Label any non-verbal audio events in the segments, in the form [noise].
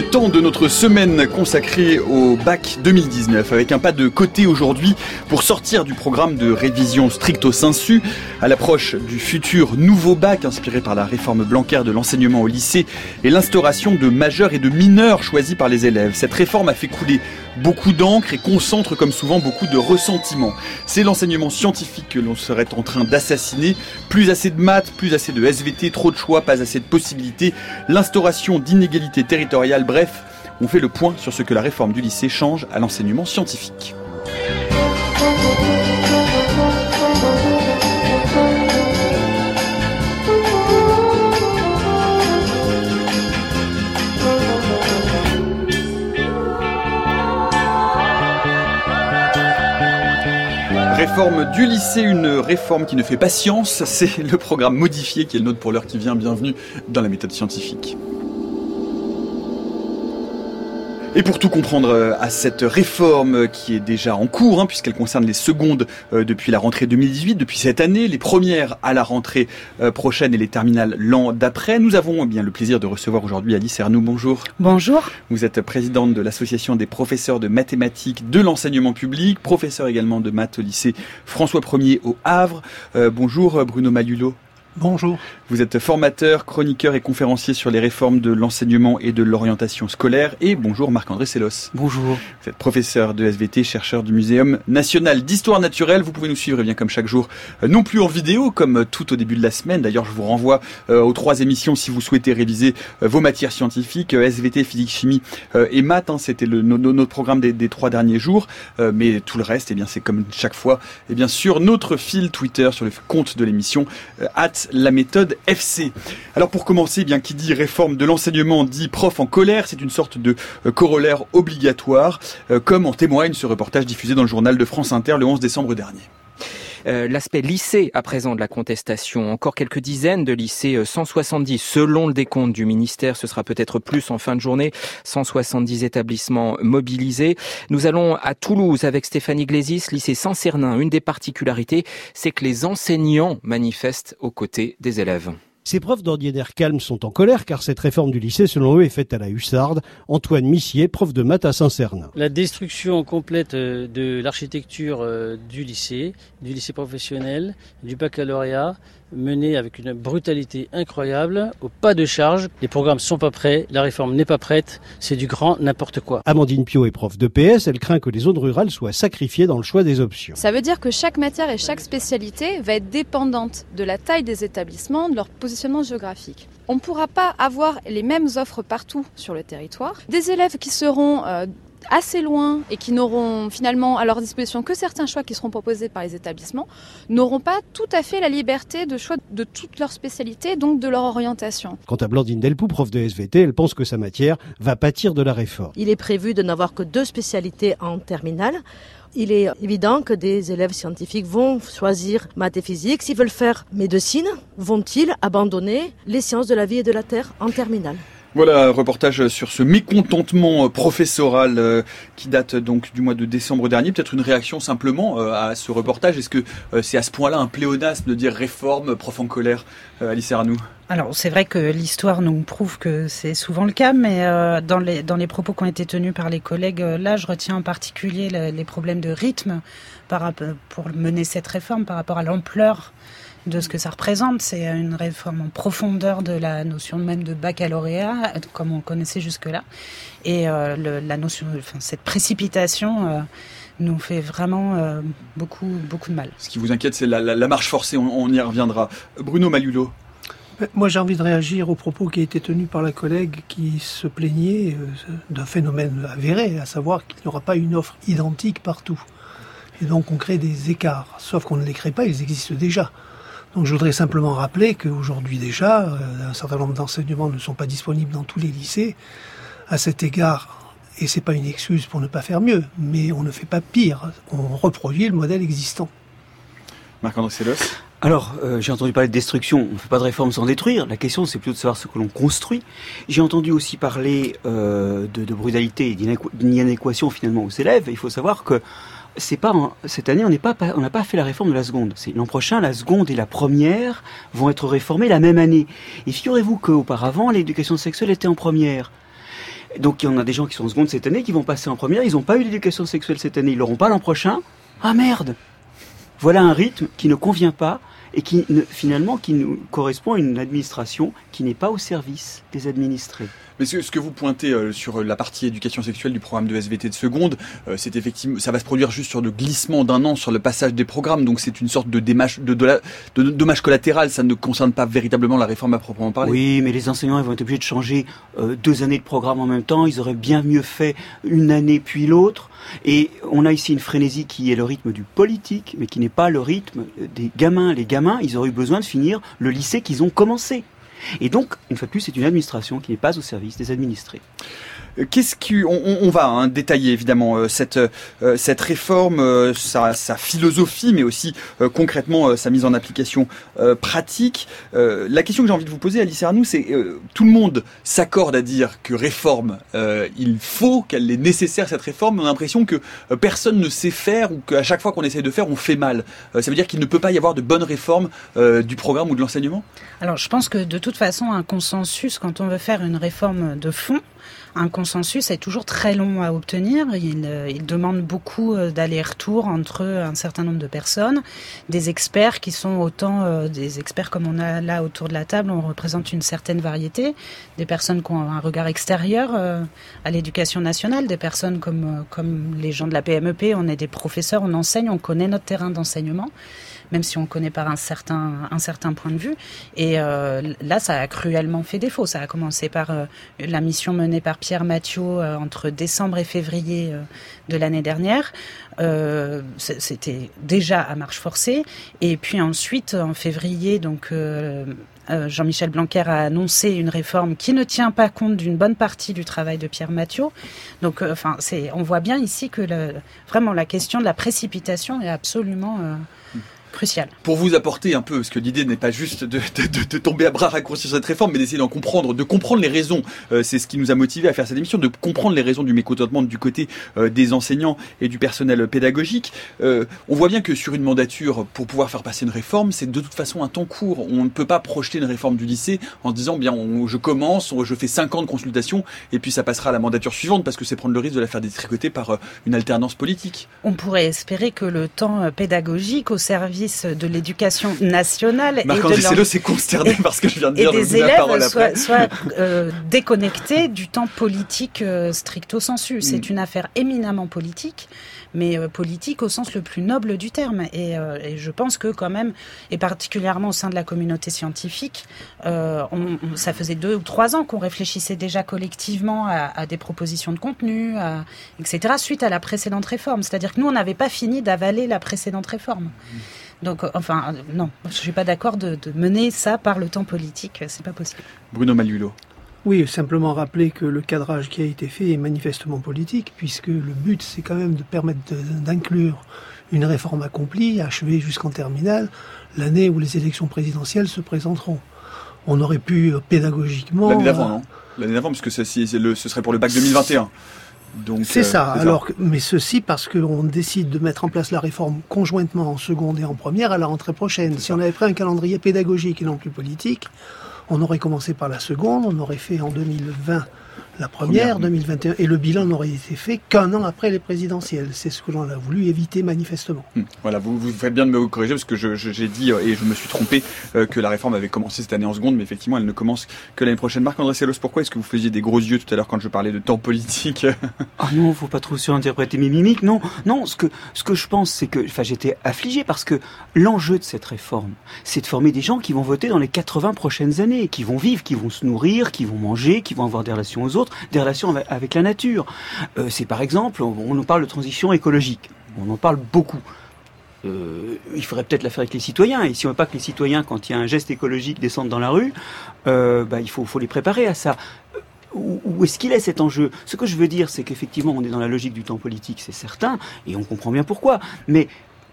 Temps de notre semaine consacrée au bac 2019 avec un pas de côté aujourd'hui pour sortir du programme de révision stricto sensu à l'approche du futur nouveau bac inspiré par la réforme blancaire de l'enseignement au lycée et l'instauration de majeurs et de mineurs choisis par les élèves. Cette réforme a fait couler beaucoup d'encre et concentre comme souvent beaucoup de ressentiments. C'est l'enseignement scientifique que l'on serait en train d'assassiner. Plus assez de maths, plus assez de SVT, trop de choix, pas assez de possibilités, l'instauration d'inégalités territoriales, bref, on fait le point sur ce que la réforme du lycée change à l'enseignement scientifique. Réforme du lycée, une réforme qui ne fait pas science, [laughs] c'est le programme modifié qui est le nôtre pour l'heure qui vient. Bienvenue dans la méthode scientifique. Et pour tout comprendre euh, à cette réforme qui est déjà en cours, hein, puisqu'elle concerne les secondes euh, depuis la rentrée 2018, depuis cette année, les premières à la rentrée euh, prochaine et les terminales l'an d'après, nous avons eh bien le plaisir de recevoir aujourd'hui Alice Ernoux. Bonjour. Bonjour. Vous êtes présidente de l'association des professeurs de mathématiques de l'enseignement public, professeur également de maths au lycée François 1er au Havre. bonjour Bruno Malulot. Bonjour. Vous êtes formateur, chroniqueur et conférencier sur les réformes de l'enseignement et de l'orientation scolaire. Et bonjour Marc-André Sellos. Bonjour. Vous êtes professeur de SVT, chercheur du Muséum national d'histoire naturelle. Vous pouvez nous suivre eh bien comme chaque jour, euh, non plus en vidéo comme tout au début de la semaine. D'ailleurs, je vous renvoie euh, aux trois émissions si vous souhaitez réviser euh, vos matières scientifiques, SVT, physique, chimie et maths. Hein. C'était le, notre programme des, trois derniers jours. mais tout le reste, eh bien, c'est comme chaque fois, et bien sûr notre fil Twitter sur le compte de l'émission at la méthode FC. Alors pour commencer, bien qui dit réforme de l'enseignement dit prof en colère, c'est une sorte de euh, corollaire obligatoire, euh, comme en témoigne ce reportage diffusé dans le journal de France Inter le 11 décembre dernier. Euh, l'aspect lycée à présent de la contestation. Encore quelques dizaines de lycées, 170 selon le décompte du ministère, ce sera peut-être plus en fin de journée, 170 établissements mobilisés. Nous allons à Toulouse avec Stéphanie Glésis, lycée Saint-Cernin. Une des particularités, c'est que les enseignants manifestent aux côtés des élèves. Ces profs d'ordinaire calme sont en colère car cette réforme du lycée, selon eux, est faite à la hussarde. Antoine Missier, prof de maths à Saint-Cernin. La destruction complète euh, de l'architecture euh, du lycée, du lycée professionnel, du baccalauréat, menée avec une brutalité incroyable, au pas de charge. Les programmes sont pas prêts, la réforme n'est pas prête, c'est du grand n'importe quoi. Amandine Pio est prof de PS, elle craint que les zones rurales soient sacrifiées dans le choix des options. Ça veut dire que chaque matière et chaque spécialité va être dépendante de la taille des établissements, de leur positionnement géographique. On ne pourra pas avoir les mêmes offres partout sur le territoire. Des élèves qui seront euh, assez loin et qui n'auront finalement à leur disposition que certains choix qui seront proposés par les établissements, n'auront pas tout à fait la liberté de choix de toutes leurs spécialités, donc de leur orientation. Quant à Blandine Delpoux, prof de SVT, elle pense que sa matière va pâtir de la réforme. Il est prévu de n'avoir que deux spécialités en terminale. Il est évident que des élèves scientifiques vont choisir maths et physique. S'ils veulent faire médecine, vont-ils abandonner les sciences de la vie et de la terre en terminale? Voilà, reportage sur ce mécontentement euh, professoral euh, qui date donc du mois de décembre dernier. Peut-être une réaction simplement euh, à ce reportage. Est-ce que c'est à ce point-là un pléonasme de dire réforme, prof en colère, Alice Arnoux? Alors c'est vrai que l'histoire nous prouve que c'est souvent le cas, mais dans, les, dans les propos qui ont été tenus par les collègues, là je retiens en particulier les problèmes de rythme pour mener cette réforme par rapport à l'ampleur de ce que ça représente. C'est une réforme en profondeur de la notion même de baccalauréat, comme on connaissait jusque-là. Et euh, la notion, enfin, cette précipitation euh, nous fait vraiment euh, beaucoup, beaucoup de mal. Ce qui vous inquiète, c'est la, marche forcée, on, y reviendra. Bruno Malulot. Moi, j'ai envie de réagir aux propos qui a été tenus par la collègue qui se plaignait d'un phénomène avéré, à savoir qu'il n'y aura pas une offre identique partout. Et donc, on crée des écarts. Sauf qu'on ne les crée pas, ils existent déjà. Donc je voudrais simplement rappeler qu'aujourd'hui déjà, euh, un certain nombre d'enseignements ne sont pas disponibles dans tous les lycées. À cet égard, et c'est pas une excuse pour ne pas faire mieux, mais on ne fait pas pire, on reproduit le modèle existant. Marc-André Sélos alors, euh, j'ai entendu parler de destruction. On ne fait pas de réforme sans détruire. La question, c'est plutôt de savoir ce que l'on construit. J'ai entendu aussi parler euh, de, de brutalité et d'inadéquation finalement aux élèves. Il faut savoir que c'est pas cette année on n'est pas on n'a pas fait la réforme de la seconde. C'est l'an prochain la seconde et la première vont être réformées la même année. Et figurez-vous qu'auparavant l'éducation sexuelle était en première. Donc il y en a des gens qui sont en seconde cette année, qui vont passer en première, ils n'ont pas eu l'éducation sexuelle cette année, ils l'auront pas l'an prochain. Ah merde Voilà un rythme qui ne convient pas et qui finalement qui nous correspond à une administration qui n'est pas au service des administrés. Mais ce, que vous pointez euh, sur la partie éducation sexuelle du programme de SVT de seconde, euh, c'est effectivement, ça va se produire juste sur le glissement d'un an sur le passage des programmes, donc c'est une sorte de, démage, de, de, de, dommage collatéral. Ça ne concerne pas véritablement la réforme à proprement parler. Oui, mais les enseignants ils vont être obligés de changer euh, deux années de programme en même temps. Ils auraient bien mieux fait une année puis l'autre. Et on a ici une frénésie qui est le rythme du politique, mais qui n'est pas le rythme des gamins. Les gamins, ils auraient eu besoin de finir le lycée qu'ils ont commencé. Et donc, une fois de plus, c'est une administration qui n'est pas au service des administrés. Euh, qu'est-ce qui, on, va hein, détailler évidemment euh, cette euh, cette réforme, sa, philosophie, mais aussi concrètement sa mise en application pratique. la question que j'ai envie de vous poser, Alice Arnoux, c'est tout le monde s'accorde à dire que réforme, il faut qu'elle est nécessaire cette réforme. On a l'impression que personne ne sait faire ou qu'à chaque fois qu'on essaie de faire, on fait mal. ça veut dire qu'il ne peut pas y avoir de bonne réforme du programme ou de l'enseignement? Alors, je pense que de toute façon, un consensus quand on veut faire une réforme de fond un consensus est toujours très long à obtenir. Il, euh, il demande beaucoup euh, d'aller-retour entre un certain nombre de personnes, des experts qui sont autant euh, des experts comme on a là autour de la table. On représente une certaine variété, des personnes qui ont un regard extérieur à l'éducation nationale, des personnes comme comme les gens de la PMEP. On est des professeurs, on enseigne, on connaît notre terrain d'enseignement même si on connaît par un certain, un certain point de vue. Et euh, là, ça a cruellement fait défaut. Ça a commencé par euh, la mission menée par Pierre Mathieu euh, entre décembre et février de l'année dernière. C'était déjà à marche forcée. Et puis ensuite, en février, donc Jean-Michel Blanquer a annoncé une réforme qui ne tient pas compte d'une bonne partie du travail de Pierre Mathieu. Donc, enfin, on voit bien ici que vraiment la question de la précipitation est absolument crucial. Pour vous apporter un peu, parce que l'idée n'est pas juste de, tomber à bras raccourcis sur cette réforme, mais d'essayer d'en comprendre, de comprendre les raisons. Euh, c'est ce qui nous a motivé à faire cette émission, de comprendre les raisons du mécontentement du côté euh, des enseignants et du personnel pédagogique. Euh, on voit bien que sur une mandature, pour pouvoir faire passer une réforme, c'est de toute façon un temps court. On ne peut pas projeter une réforme du lycée en se disant, bien, je commence, je fais 5 ans de consultation, et puis ça passera à la mandature suivante, parce que c'est prendre le risque de la faire détricoter par une alternance politique. On pourrait espérer que le temps pédagogique au service de l'éducation nationale Marc et de c'est consterné parce que je viens de dire des élèves soient, euh, déconnectés du temps politique euh, stricto sensu. C'est mm. une affaire éminemment politique, mais euh, politique au sens le plus noble du terme. Et, je pense que quand même, et particulièrement au sein de la communauté scientifique, ça faisait deux ou trois ans qu'on réfléchissait déjà collectivement à, des propositions de contenu, etc., suite à la précédente réforme. C'est-à-dire que nous, on n'avait pas fini d'avaler la précédente réforme. Mm. Donc, euh, enfin, euh, non, je suis pas d'accord de, mener ça par le temps politique, c'est pas possible. Bruno Malulot. Oui, simplement rappeler que le cadrage qui a été fait est manifestement politique, puisque le but, c'est quand même de permettre d'inclure une réforme accomplie, achevée jusqu'en terminale, l'année où les élections présidentielles se présenteront. On aurait pu euh, pédagogiquement... L'année d'avant, non? L'année d'avant, parce que ce serait pour le bac 2021. C'est euh, ça. Alors, mais ceci parce qu'on décide de mettre en place la réforme conjointement en seconde et en première à la rentrée prochaine. Si on avait pris un calendrier pédagogique et non plus politique, on aurait commencé par la seconde, on aurait fait en 2020 la première, 2021, et le bilan n'aurait été fait qu'un an après les présidentielles. C'est ce que l'on a voulu éviter manifestement. Hmm. Voilà, vous, vous faites bien de me corriger parce que j'ai dit, euh, et je me suis trompé, euh, que la réforme avait commencé cette année en seconde, mais effectivement, elle ne commence que l'année prochaine. Marc-André Sellos, pourquoi est-ce que vous faisiez des gros yeux tout à l'heure quand je parlais de temps politique? [laughs] Ah non, faut pas trop surinterpréter mes mimiques. Non, non, ce que, ce que je pense, c'est que, enfin, j'étais affligé parce que l'enjeu de cette réforme, c'est de former des gens qui vont voter dans les 80 prochaines années, qui vont vivre, qui vont se nourrir, qui vont manger, qui vont avoir des relations aux autres des relations avec, la nature. Euh, c'est par exemple, on, nous parle de transition écologique. On en parle beaucoup. Euh, il faudrait peut-être la faire avec les citoyens. Et si on veut pas que les citoyens, quand il y a un geste écologique, descendent dans la rue, euh, bah, il faut, faut les préparer à ça. Où, est-ce qu'il est cet enjeu? Ce que je veux dire, c'est qu'effectivement, on est dans la logique du temps politique, c'est certain, et on comprend bien pourquoi. Mais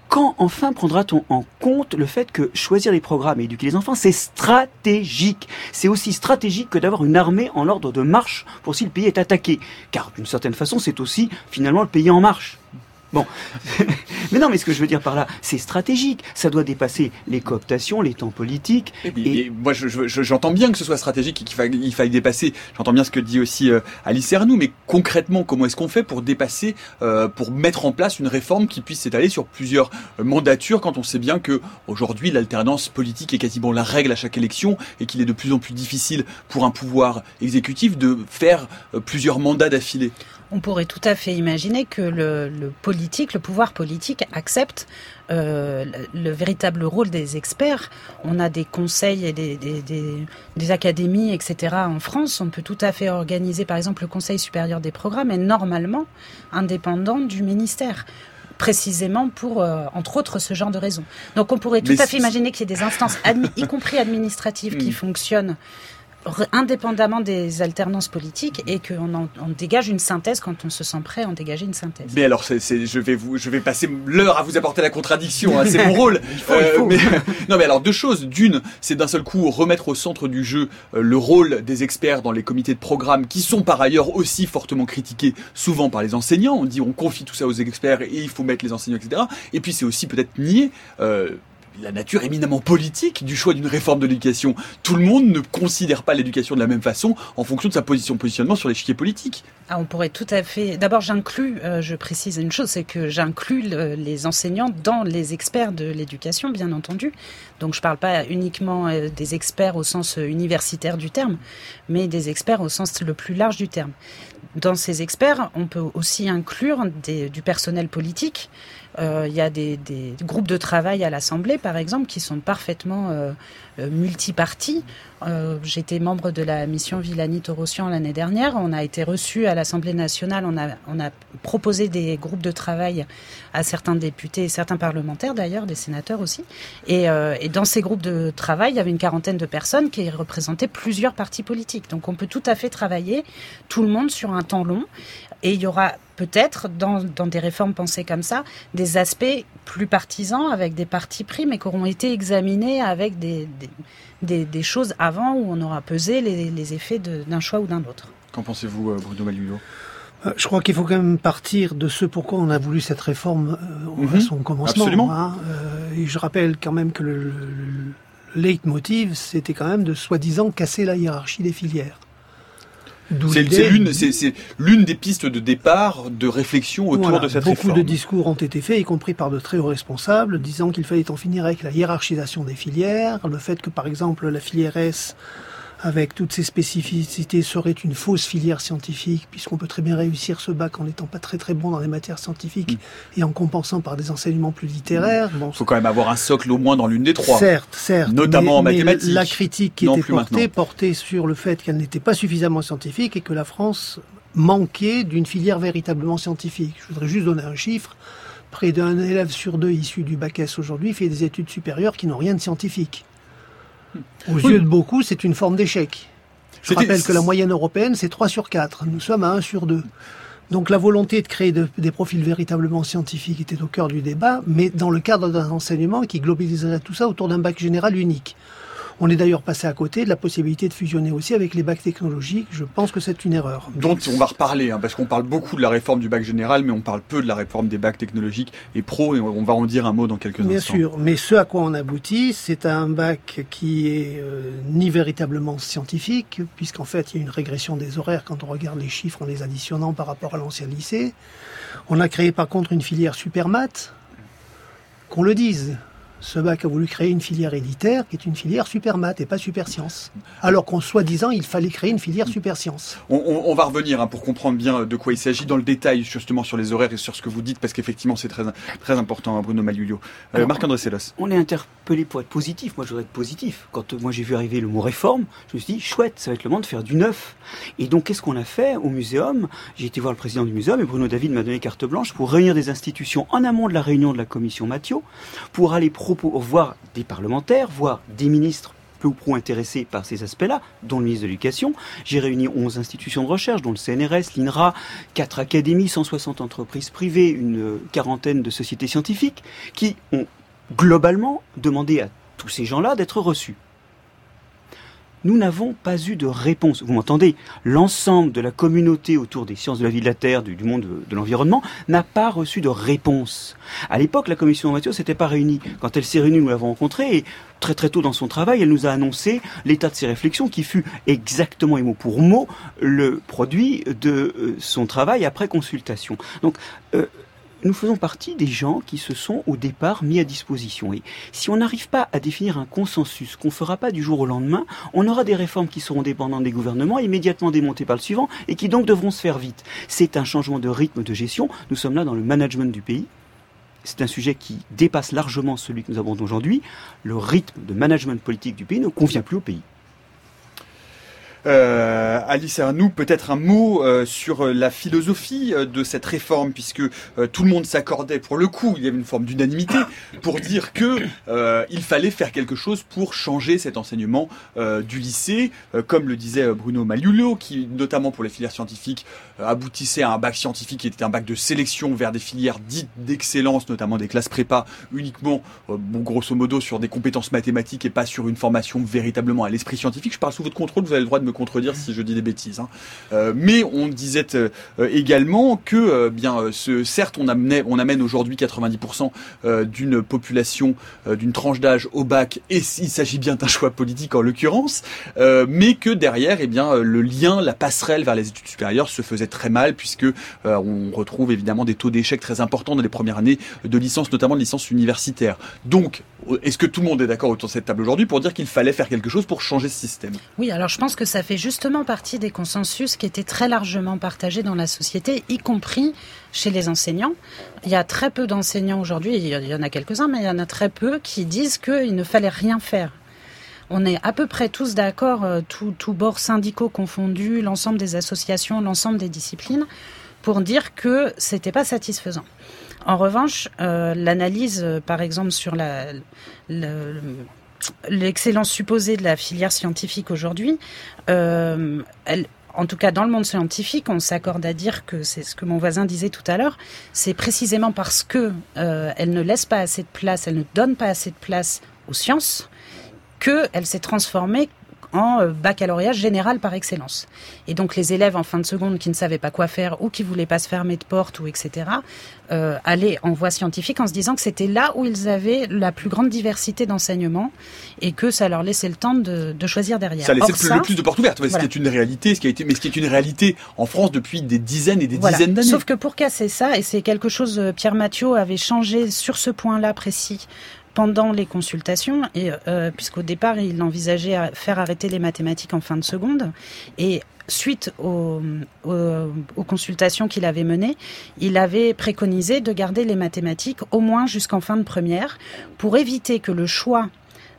quand enfin prendra-t-on en compte le fait que choisir les programmes et éduquer les enfants, c'est stratégique? C'est aussi stratégique que d'avoir une armée en ordre de marche pour si le pays est attaqué. Car d'une certaine façon, c'est aussi finalement le pays en marche. Bon, [laughs] Mais non, mais ce que je veux dire par là, c'est stratégique. Ça doit dépasser les cooptations, les temps politiques. Et, moi, j'entends bien que ce soit stratégique et qu'il faille, il faille dépasser. J'entends bien ce que dit aussi euh, Alice Ernou, mais concrètement, comment est-ce qu'on fait pour dépasser, euh, pour mettre en place une réforme qui puisse s'étaler sur plusieurs euh, mandatures quand on sait bien que aujourd'hui l'alternance politique est quasiment la règle à chaque élection et qu'il est de plus en plus difficile pour un pouvoir exécutif de faire plusieurs mandats d'affilée? On pourrait tout à fait imaginer que le, politique, le pouvoir politique accepte euh, le, véritable rôle des experts. On a des conseils et des, des, académies, etc. en France. On peut tout à fait organiser, par exemple, le Conseil supérieur des programmes est normalement indépendant du ministère précisément pour, euh, entre autres, ce genre de raisons. Donc on pourrait tout à fait imaginer qu'il y ait des instances, y compris administratives, qui hmm. fonctionnent indépendamment des alternances politiques et qu'on en, on dégage une synthèse quand on se sent prêt à en dégager une synthèse. Mais alors, c'est, je vais vous, je vais passer l'heure à vous apporter la contradiction. Hein, c'est mon [laughs] rôle. Euh, mais, non, mais alors deux choses. D'une, c'est d'un seul coup remettre au centre du jeu euh, le rôle des experts dans les comités de programme, qui sont par ailleurs aussi fortement critiqués, souvent par les enseignants. On dit on confie tout ça aux experts et il faut mettre les enseignants, etc. Et puis c'est aussi peut-être nier. Euh, la nature éminemment politique du choix d'une réforme de l'éducation. Tout le monde ne considère pas l'éducation de la même façon en fonction de sa position positionnement sur l'échiquier politique. Ah, on pourrait tout à fait. D'abord, j'inclus, euh, je précise une chose, c'est que j'inclus les enseignants dans les experts de l'éducation, bien entendu. Donc, je ne parle pas uniquement euh, des experts au sens euh, universitaire du terme, mais des experts au sens le plus large du terme. Dans ces experts, on peut aussi inclure du personnel politique il y a des, groupes de travail à l'Assemblée, par exemple, qui sont parfaitement euh, euh, multipartis. J'étais membre de la mission Villani-Torossian l'année dernière. On a été reçu à l'Assemblée nationale. On a, on a proposé des groupes de travail à certains députés et certains parlementaires, d'ailleurs, des sénateurs aussi. Et, et dans ces groupes de travail, il y avait une quarantaine de personnes qui représentaient plusieurs partis politiques. Donc on peut tout à fait travailler, tout le monde, sur un temps long. Et il y aura peut-être, dans, des réformes pensées comme ça, des aspects plus partisans avec des partis pris, mais qui auront été examinés avec des, des, choses avant où on aura pesé les, effets d'un choix ou d'un autre. Qu'en pensez-vous, euh, Bruno Malullo euh, je crois qu'il faut quand même partir de ce pourquoi on a voulu cette réforme euh, à mhm. son commencement. Absolument. Hein. et je rappelle quand même que le, le leitmotiv, c'était quand même de soi-disant casser la hiérarchie des filières. C'est l'une des pistes de départ de réflexion autour de cette réforme. Beaucoup de discours ont été faits, y compris par de très hauts responsables, disant qu'il fallait en finir avec la hiérarchisation des filières, le fait que par exemple la filière S avec toutes ses spécificités, serait une fausse filière scientifique, puisqu'on peut très bien réussir ce bac en n'étant pas très très bon dans les matières scientifiques mm. et en compensant par des enseignements plus littéraires. Il faut quand même avoir un socle au moins dans l'une des trois. Certes, certes. Notamment en mathématiques. la critique qui était portée portait sur le fait qu'elle n'était pas suffisamment scientifique et que la France manquait d'une filière véritablement scientifique. Je voudrais juste donner un chiffre. Près d'un élève sur deux issu du bac S aujourd'hui fait des études supérieures qui n'ont rien de scientifique. Aux yeux de beaucoup, c'est une forme d'échec. Je rappelle que la moyenne européenne, c'est 3 sur 4. Nous sommes à 1 sur 2. Donc la volonté de créer des profils véritablement scientifiques était au cœur du débat, mais dans le cadre d'un enseignement qui globaliserait tout ça autour d'un bac général unique. On est d'ailleurs passé à côté de la possibilité de fusionner aussi avec les bacs technologiques. Je pense que c'est une erreur. Dont on va reparler, hein, parce qu'on parle beaucoup de la réforme du bac général, mais on parle peu de la réforme des bacs technologiques et pro, et on va en dire un mot dans quelques Bien instants. Bien sûr, mais ce à quoi on aboutit, c'est un bac qui est euh, ni véritablement scientifique, puisqu'en fait il y a une régression des horaires quand on regarde les chiffres en les additionnant par rapport à l'ancien lycée. On a créé par contre une filière super maths, qu'on le dise ce bac a voulu créer une filière élitaire qui est une filière super maths et pas super sciences. Alors qu'en soi-disant, il fallait créer une filière super sciences. On, va revenir hein, pour comprendre bien de quoi il s'agit dans le détail, justement sur les horaires et sur ce que vous dites, parce qu'effectivement c'est très, très important, hein, Bruno Malulio. Euh, Marc-André Sellos. On est interpellé pour être positif. Moi, je voudrais être positif. Quand euh, moi j'ai vu arriver le mot réforme, je me suis dit, chouette, ça va être le moment de faire du neuf. Et donc, qu'est-ce qu'on a fait au muséum? J'ai été voir le président du muséum et Bruno David m'a donné carte blanche pour réunir des institutions en amont de la réunion de la commission Mathieu, pour aller voir des parlementaires, voir des ministres peu ou prou intéressés par ces aspects-là, dont le ministre de l'Éducation. J'ai réuni 11 institutions de recherche, dont le CNRS, l'INRA, 4 académies, 160 entreprises privées, une quarantaine de sociétés scientifiques, qui ont globalement demandé à tous ces gens-là d'être reçus. Nous n'avons pas eu de réponse. Vous m'entendez L'ensemble de la communauté autour des sciences de la vie de la Terre, du, monde de, l'environnement, n'a pas reçu de réponse. À l'époque, la commission Mathieu s'était pas réunie. Quand elle s'est réunie, nous l'avons rencontrée et très très tôt dans son travail, elle nous a annoncé l'état de ses réflexions qui fut exactement et mot pour mot le produit de euh, son travail après consultation. Donc, euh, nous faisons partie des gens qui se sont au départ mis à disposition. Et si on n'arrive pas à définir un consensus qu'on fera pas du jour au lendemain, on aura des réformes qui seront dépendantes des gouvernements, immédiatement démontées par le suivant, et qui donc devront se faire vite. C'est un changement de rythme de gestion. Nous sommes là dans le management du pays. C'est un sujet qui dépasse largement celui que nous avons aujourd'hui. Le rythme de management politique du pays ne convient plus au pays. Euh, Alice Arnoux, peut-être un mot euh, sur euh, la philosophie euh, de cette réforme, puisque tout le monde s'accordait, pour le coup, il y avait une forme d'unanimité, pour dire que il fallait faire quelque chose pour changer cet enseignement du lycée, comme le disait Bruno Maliulo, qui, notamment pour les filières scientifiques, aboutissait à un bac scientifique qui était un bac de sélection vers des filières dites d'excellence, notamment des classes prépa, uniquement, bon, grosso modo, sur des compétences mathématiques et pas sur une formation véritablement à l'esprit scientifique. Je parle sous votre contrôle, vous avez le droit de me contredire si je dis des bêtises. Hein. Euh, mais on disait euh, également que, euh, bien, ce, certes, on, amenait, on amène aujourd'hui 90% d'une population, d'une tranche d'âge au bac, et il s'agit bien d'un choix politique en l'occurrence, mais que derrière, eh bien, le lien, la passerelle vers les études supérieures se faisait très mal, puisque on retrouve évidemment des taux d'échec très importants dans les premières années de licence, notamment de licence universitaire. Donc, est-ce que tout le monde est d'accord autour de cette table aujourd'hui pour dire qu'il fallait faire quelque chose pour changer ce système? Oui, alors je pense que ça fait justement partie des consensus qui étaient très largement partagés dans la société, y compris chez les enseignants. Il y a très peu d'enseignants aujourd'hui, il y en a quelques-uns, mais il y en a très peu qui disent qu'il ne fallait rien faire. On est à peu près tous d'accord, euh, tous bords syndicaux confondus, l'ensemble des associations, l'ensemble des disciplines, pour dire que c'était pas satisfaisant. En revanche, euh, l'analyse, euh, par exemple, sur la, l'excellence supposée de la filière scientifique aujourd'hui, euh, en tout cas dans le monde scientifique, on s'accorde à dire que c'est ce que mon voisin disait tout à l'heure, c'est précisément parce que elle ne laisse pas assez de place, elle ne donne pas assez de place aux sciences, qu'elle s'est transformée en euh, baccalauréat général par excellence. Et donc les élèves en fin de seconde qui ne savaient pas quoi faire ou qui voulaient pas se fermer de porte ou etc. Euh, allaient en voie scientifique en se disant que c'était là où ils avaient la plus grande diversité d'enseignement et que ça leur laissait le temps de, de choisir derrière. Ça laissait le, plus de portes ouvertes. Ce qui est une réalité, ce qui a été, mais ce qui est une réalité en France depuis des dizaines et des dizaines d'années. Sauf que pour casser ça, et c'est quelque chose, euh, Pierre Mathieu avait changé sur ce point-là précis pendant les consultations, et euh, puisqu'au départ il envisageait faire arrêter les mathématiques en fin de seconde, et suite aux, aux consultations qu'il avait menées, il avait préconisé de garder les mathématiques au moins jusqu'en fin de première pour éviter que le choix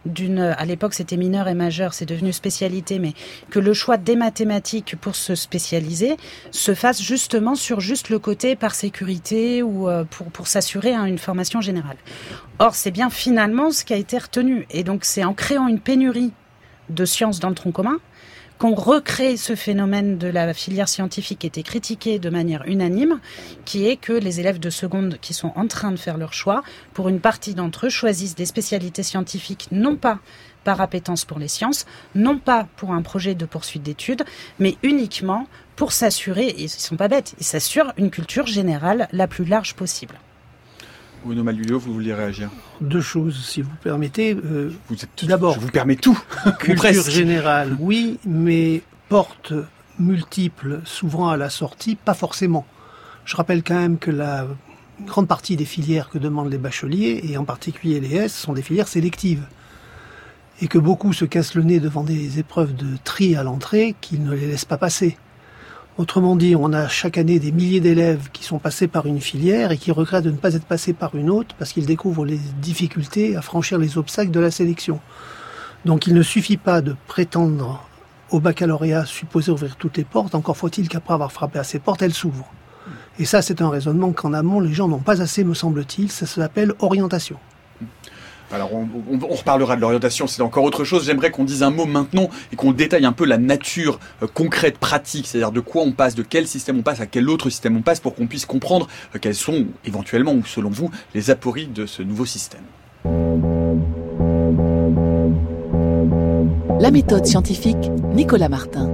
d'une, à l'époque c'était mineur et majeur, c'est devenu spécialité, mais que le choix des mathématiques pour se spécialiser se fasse justement sur juste le côté par sécurité ou euh, pour, pour s'assurer hein, une formation générale. Or, c'est bien finalement ce qui a été retenu. Et donc, c'est en créant une pénurie de sciences dans le tronc commun qu'on recrée ce phénomène de la filière scientifique qui était critiqué de manière unanime, qui est que les élèves de seconde qui sont en train de faire leur choix, pour une partie d'entre eux, choisissent des spécialités scientifiques non pas par appétence pour les sciences, non pas pour un projet de poursuite d'études, mais uniquement pour s'assurer, et ils sont pas bêtes, ils s'assurent une culture générale la plus large possible. Bruno Malulio, vous vouliez réagir Deux choses, si vous permettez. Euh, D'abord, je vous permets tout. [laughs] Culture générale, oui, mais porte multiples, souvent à la sortie, pas forcément. Je rappelle quand même que la grande partie des filières que demandent les bacheliers, et en particulier les S, sont des filières sélectives. Et que beaucoup se cassent le nez devant des épreuves de tri à l'entrée qu'ils ne les laissent pas passer. Autrement dit, on a chaque année des milliers d'élèves qui sont passés par une filière et qui regrettent de ne pas être passés par une autre parce qu'ils découvrent les difficultés à franchir les obstacles de la sélection. Donc il ne suffit pas de prétendre au baccalauréat supposé ouvrir toutes les portes, encore faut-il qu'après avoir frappé à ces portes, elles s'ouvrent. Et ça, c'est un raisonnement qu'en amont, les gens n'ont pas assez, me semble-t-il, ça s'appelle orientation. Alors on, reparlera de l'orientation, c'est encore autre chose. J'aimerais qu'on dise un mot maintenant et qu'on détaille un peu la nature euh, concrète, pratique, c'est-à-dire de quoi on passe, de quel système on passe, à quel autre système on passe, pour qu'on puisse comprendre euh, quels sont éventuellement ou selon vous les apories de ce nouveau système. La méthode scientifique, Nicolas Martin.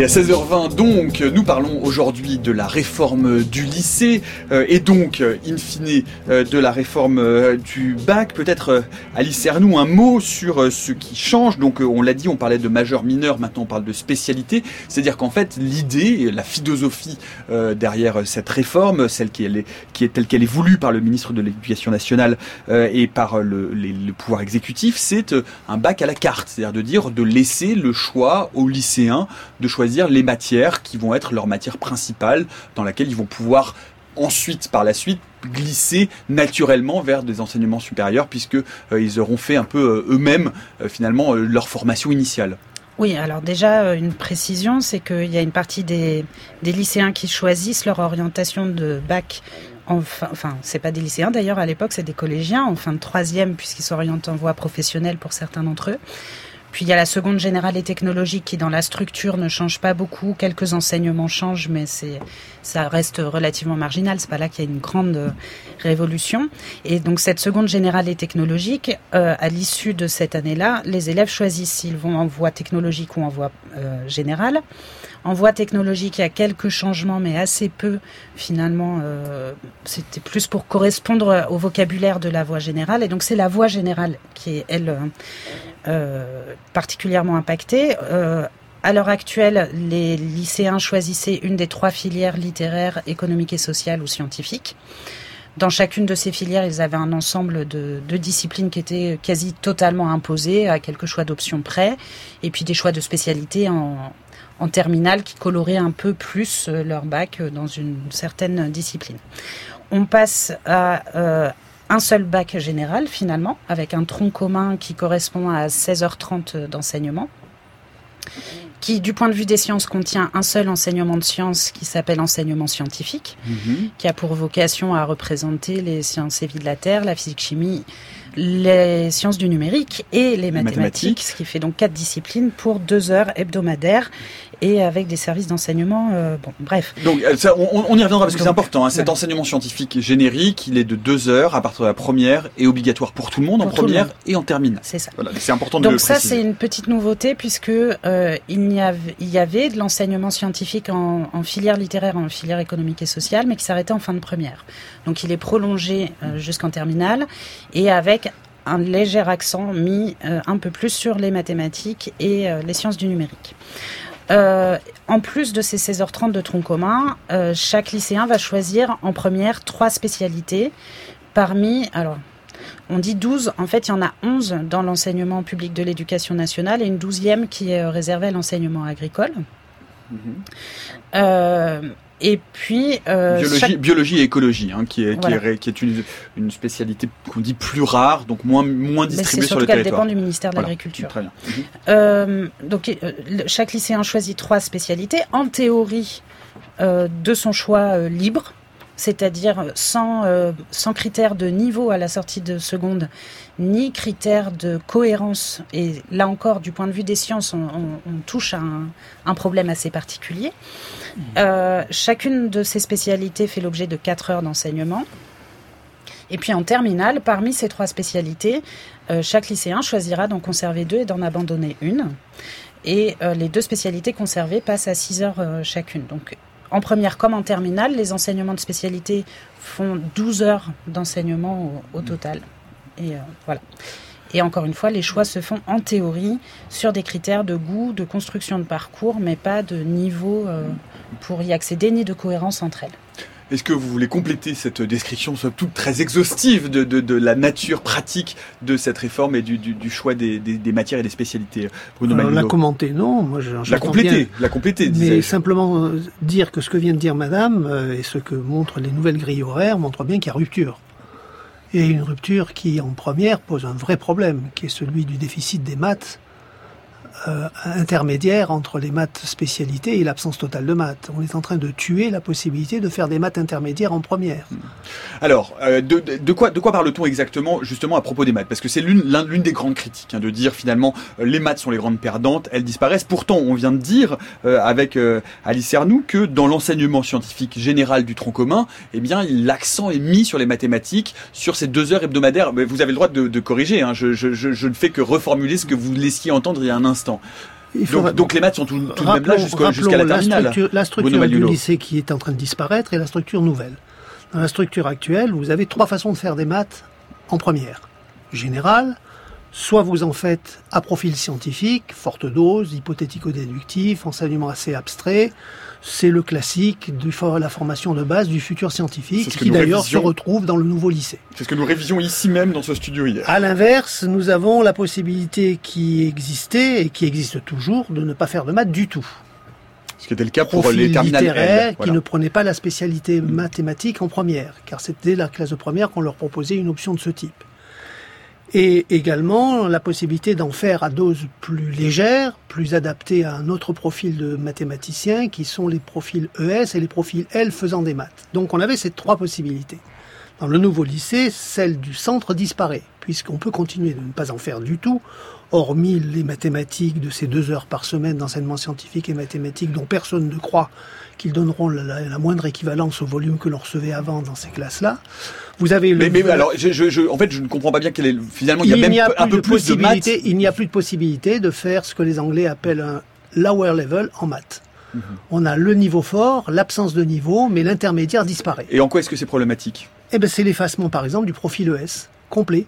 Et à 16h20, donc, nous parlons aujourd'hui de la réforme du lycée euh, et donc, in fine, euh, de la réforme euh, du bac. Peut-être, Alice Ernoux, un mot sur ce qui change. Donc, on l'a dit, on parlait de majeur mineur, maintenant on parle de spécialité. C'est-à-dire qu'en fait, l'idée, la philosophie derrière cette réforme, celle qui est, qui est telle qu'elle est voulue par le ministre de l'Éducation nationale et par le, le pouvoir exécutif, c'est un bac à la carte. C'est-à-dire de dire, de laisser le choix aux lycéens de choisir les matières qui vont être leur matière principale, dans laquelle ils vont pouvoir ensuite, par la suite, glisser naturellement vers des enseignements supérieurs, puisque euh, ils auront fait un peu euh, eux-mêmes euh, finalement leur formation initiale. Oui, alors déjà une précision, c'est qu'il y a une partie des, lycéens qui choisissent leur orientation de bac Enfin, enfin c'est pas des lycéens d'ailleurs à l'époque, c'est des collégiens en fin de troisième puisqu'ils s'orientent en voie professionnelle pour certains d'entre eux. Puis il y a la seconde générale et technologique qui dans la structure ne change pas beaucoup. Quelques enseignements changent, mais c'est ça reste relativement marginal. C'est pas là qu'il y a une grande euh, révolution. Et donc cette seconde générale et technologique, euh, à l'issue de cette année-là, les élèves choisissent s'ils vont en voie technologique ou en voie euh, générale. En voie technologique, il y a quelques changements, mais assez peu finalement. Euh, c'était plus pour correspondre au vocabulaire de la voie générale. Et donc c'est la voie générale qui est, elle, euh, particulièrement impactée. Euh, à l'heure actuelle, les lycéens choisissaient une des trois filières littéraires, économiques et sociales ou scientifiques. Dans chacune de ces filières, ils avaient un ensemble de, disciplines qui étaient quasi totalement imposées, à quelques choix d'options près, et puis des choix de spécialité en, en terminale qui coloraient un peu plus euh, leur bac euh, dans une certaine discipline. On passe à euh, un seul bac général finalement, avec un tronc commun qui correspond à 16h30 d'enseignement qui, du point de vue des sciences, contient un seul enseignement de sciences qui s'appelle enseignement scientifique, mhm. qui a pour vocation à représenter les sciences et vie de la Terre, la physique-chimie, les sciences du numérique et les mathématiques, ce qui fait donc quatre disciplines pour deux heures hebdomadaires et avec des services d'enseignement. Euh, bon, bref. Donc euh, ça, on, on, y reviendra parce que c'est important. Hein, cet enseignement scientifique générique, il est de deux heures à partir de la première et obligatoire pour tout le monde en première et en terminale. C'est ça. Voilà, c'est important de Donc le ça, c'est une petite nouveauté puisque euh, il, y avait, il y avait de l'enseignement scientifique en, en, filière littéraire, en filière économique et sociale, mais qui s'arrêtait en fin de première. Donc il est prolongé euh, jusqu'en terminale et avec un léger accent mis euh, un peu plus sur les mathématiques et les sciences du numérique. Euh, en plus de ces 16h30 de tronc commun, euh, chaque lycéen va choisir en première trois spécialités parmi, alors on dit 12, en fait il y en a 11 dans l'enseignement public de l'éducation nationale et une douzième qui est réservée à l'enseignement agricole. Mhm. Euh, et puis euh, biologie, biologie, et écologie, hein, qui est qui est, qui est une, une spécialité qu'on dit plus rare, donc moins moins distribuée sur le territoire. dépend du ministère de l'Agriculture. Très bien. Mhm. Euh, donc euh, chaque lycéen choisit trois spécialités. En théorie, de son choix libre c'est-à-dire sans, euh, sans critères de niveau à la sortie de seconde, ni critères de cohérence. Et là encore, du point de vue des sciences, on, touche à un, un, problème assez particulier. Mmh. Euh, chacune de ces spécialités fait l'objet de 4 heures d'enseignement. Et puis en terminale, parmi ces trois spécialités, euh, chaque lycéen choisira d'en conserver deux et d'en abandonner une. Et euh, les deux spécialités conservées passent à 6 heures euh, chacune. Donc en première comme en terminale, les enseignements de spécialité font 12 heures d'enseignement au, total. Et euh. Et encore une fois, les choix se font en théorie sur des critères de goût, de construction de parcours, mais pas de niveau euh, pour y accéder, ni de cohérence entre elles. Est-ce que vous voulez compléter cette description, somme toute très exhaustive, de, de, de, la nature pratique de cette réforme et du, du, du choix des, des, des, matières et des spécialités Bruno Alors, La commenter, non. Moi, la compléter, la compléter. Mais simplement euh, dire que ce que vient de dire Madame euh, et ce que montrent les nouvelles grilles horaires montre bien qu'il y a rupture. Et une rupture qui, en première, pose un vrai problème, qui est celui du déficit des maths euh, intermédiaire entre les maths spécialités et l'absence totale de maths. On est en train de tuer la possibilité de faire des maths intermédiaires en première. Hmm. Alors, euh, de, quoi, parle-t-on exactement justement à propos des maths? Parce que c'est l'une, l'une des grandes critiques, hein, de dire finalement euh, les maths sont les grandes perdantes, elles disparaissent. Pourtant, on vient de dire avec Alice Ernoux que dans l'enseignement scientifique général du tronc commun, eh bien, l'accent est mis sur les mathématiques, sur ces deux heures hebdomadaires. Mais vous avez le droit de, corriger. Hein, je, ne fais que reformuler ce que vous laissiez entendre il y a un instant. Donc, donc, les maths sont tout, de même là jusqu'à la terminale. La structure, la structure du lycée qui est en train de disparaître et la structure nouvelle. Dans la structure actuelle, vous avez trois façons de faire des maths en première. Générale, soit vous en faites à profil scientifique, forte dose, hypothético-déductif, enseignement assez abstrait, c'est le classique de la formation de base du futur scientifique, qui d'ailleurs se retrouve dans le nouveau lycée. C'est ce que nous révisions ici même dans ce studio hier. À l'inverse, nous avons la possibilité qui existait et qui existe toujours de ne pas faire de maths du tout. Ce qui était le cas pour les terminales qui ne prenaient pas la spécialité mathématique en première, car c'était la classe de première qu'on leur proposait une option de ce type et également la possibilité d'en faire à dose plus légère, plus adaptée à un autre profil de mathématiciens qui sont les profils ES et les profils L faisant des maths. Donc on avait ces trois possibilités. Dans le nouveau lycée, celle du centre disparaît, puisqu'on peut continuer de ne pas en faire du tout, hormis les mathématiques de ces deux heures par semaine d'enseignement scientifique et mathématiques dont personne ne croit qu'ils donneront la, moindre équivalence au volume que l'on recevait avant dans ces classes-là. Vous avez le... mais, alors, je, je, en fait, je ne comprends pas bien quel est finalement il y a même un peu plus de maths. Il n'y a plus de possibilité de faire ce que les Anglais appellent un lower level en maths. Mhm. On a le niveau fort, l'absence de niveau, mais l'intermédiaire disparaît. Et en quoi est-ce que c'est problématique? Eh ben, c'est l'effacement, par exemple, du profil ES complet.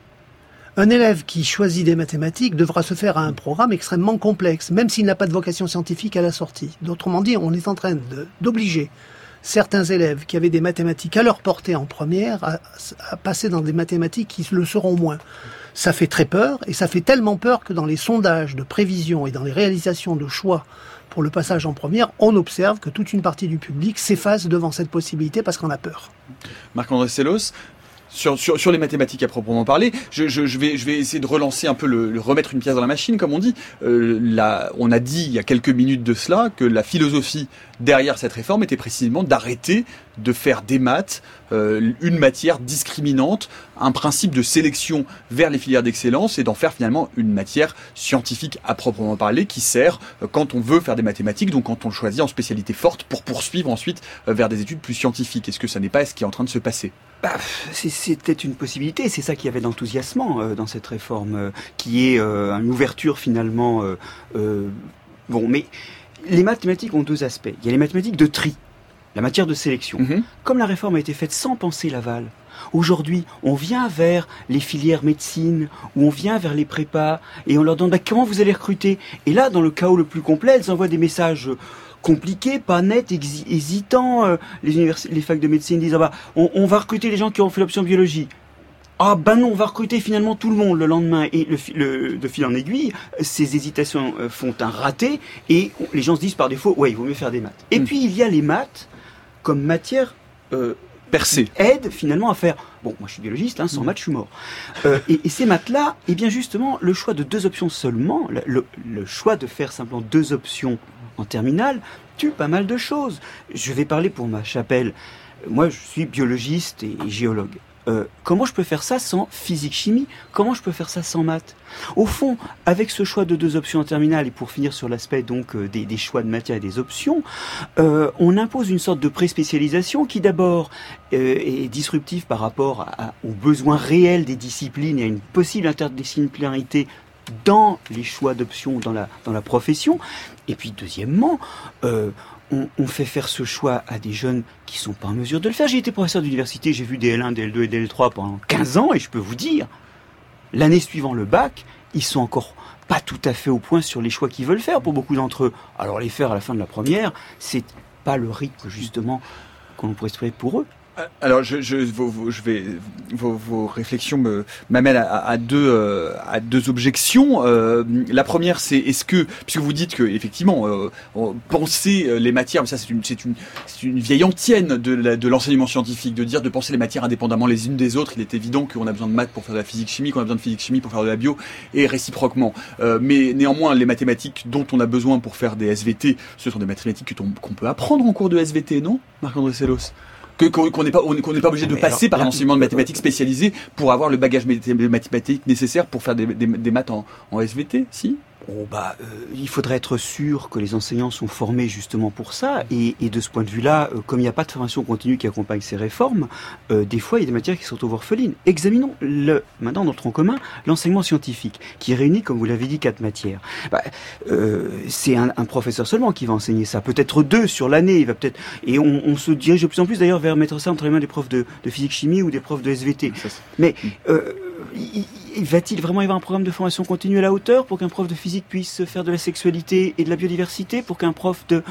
Un élève qui choisit des mathématiques devra se faire à un programme extrêmement complexe, même s'il n'a pas de vocation scientifique à la sortie. D'autrement dit, on est en train d'obliger certains élèves qui avaient des mathématiques à leur portée en première à, passer dans des mathématiques qui le seront moins. Ça fait très peur, et ça fait tellement peur que dans les sondages de prévision et dans les réalisations de choix pour le passage en première, on observe que toute une partie du public s'efface devant cette possibilité parce qu'on a peur. Marc-André Sellos, sur, sur, sur, les mathématiques à proprement parler, je, je, je, vais, je vais essayer de relancer un peu, le, remettre une pièce dans la machine, comme on dit. Euh, on a dit il y a quelques minutes de cela que la philosophie derrière cette réforme était précisément d'arrêter de faire des maths euh, une matière discriminante, un principe de sélection vers les filières d'excellence et d'en faire finalement une matière scientifique à proprement parler qui sert euh, quand on veut faire des mathématiques, donc quand on choisit en spécialité forte pour poursuivre ensuite euh, vers des études plus scientifiques. Est-ce que ça n'est pas ce qui est en train de se passer? Bah, C'était une possibilité, c'est ça qui avait d'enthousiasmant dans cette réforme, qui est une ouverture finalement. bon, mais les mathématiques ont deux aspects. Il y a les mathématiques de tri, la matière de sélection. Mhm. Comme la réforme a été faite sans penser l'aval, aujourd'hui, on vient vers les filières médecine, ou on vient vers les prépas, et on leur demande bah, comment vous allez recruter? Et là, dans le chaos le plus complet, elles envoient des messages compliqués, pas nets, hésitants. Euh, les, les facs de médecine disent ah bah, on, on va recruter les gens qui ont fait l'option biologie. Ah ben non, on va recruter finalement tout le monde le lendemain et le, de fil en aiguille, ces hésitations euh, font un raté et les gens se disent par défaut, ouais, il vaut mieux faire des maths. Et hmm. puis il y a les maths comme matière euh, percée, aide finalement à faire. Bon, moi je suis biologiste, hein, sans hmm. maths je suis mort. Euh, et, ces maths-là, et eh bien justement, le choix de deux options seulement, le, choix de faire simplement deux options en terminale, tue pas mal de choses. Je vais parler pour ma chapelle. Moi, je suis biologiste et géologue. Euh, comment je peux faire ça sans physique-chimie Comment je peux faire ça sans maths? Au fond, avec ce choix de deux options en terminale, et pour finir sur l'aspect donc euh, des, choix de matière et des options, euh, on impose une sorte de pré-spécialisation qui d'abord est disruptive par rapport aux besoins réels des disciplines et à une possible interdisciplinarité dans les choix d'options dans la, dans la profession. Et puis deuxièmement, on, fait faire ce choix à des jeunes qui sont pas en mesure de le faire. J'ai été professeur d'université, j'ai vu des L1, des L2 et des L3 pendant 15 ans et je peux vous dire, l'année suivant le bac, ils sont encore pas tout à fait au point sur les choix qu'ils veulent faire pour beaucoup d'entre eux. Alors les faire à la fin de la première, c'est pas le rythme justement qu'on pourrait espérer pour eux. Alors, je, je vais, vos, vos réflexions m'amènent à, deux, euh, à deux objections. Euh, la première, c'est est-ce que, puisque vous dites que effectivement, euh, penser les matières, mais ça c'est une, c'est une, c'est une vieille antienne de, de l'enseignement scientifique, de dire de penser les matières indépendamment les unes des autres. Il est évident qu'on a besoin de maths pour faire de la physique chimie, qu'on a besoin de physique chimie pour faire de la bio, et réciproquement. Mais néanmoins, les mathématiques dont on a besoin pour faire des SVT, ce sont des mathématiques qu'on peut apprendre en cours de SVT, non, Marc-André Sellos? Qu'on n'est pas qu'on n'est pas obligé de passer par un enseignement de mathématiques spécialisé pour avoir le bagage mathématique nécessaire pour faire des, des maths en, en SVT, si? Oh bah, euh, il faudrait être sûr que les enseignants sont formés justement pour ça. Et, et de ce point de vue-là, euh, comme il n'y a pas de formation continue qui accompagne ces réformes, euh, des fois il y a des matières qui sont orphelines. Examinons le maintenant notre en commun l'enseignement scientifique, qui réunit, comme vous l'avez dit, quatre matières. Bah, c'est un, un, professeur seulement qui va enseigner ça. Peut-être deux sur l'année. Il va peut-être et on, on, se dirige de plus en plus d'ailleurs vers mettre ça entre les mains des profs de, de physique-chimie ou des profs de SVT. Mais va-t-il vraiment y avoir un programme de formation continue à la hauteur pour qu'un prof de physique puisse faire de la sexualité et de la biodiversité, pour qu'un prof de,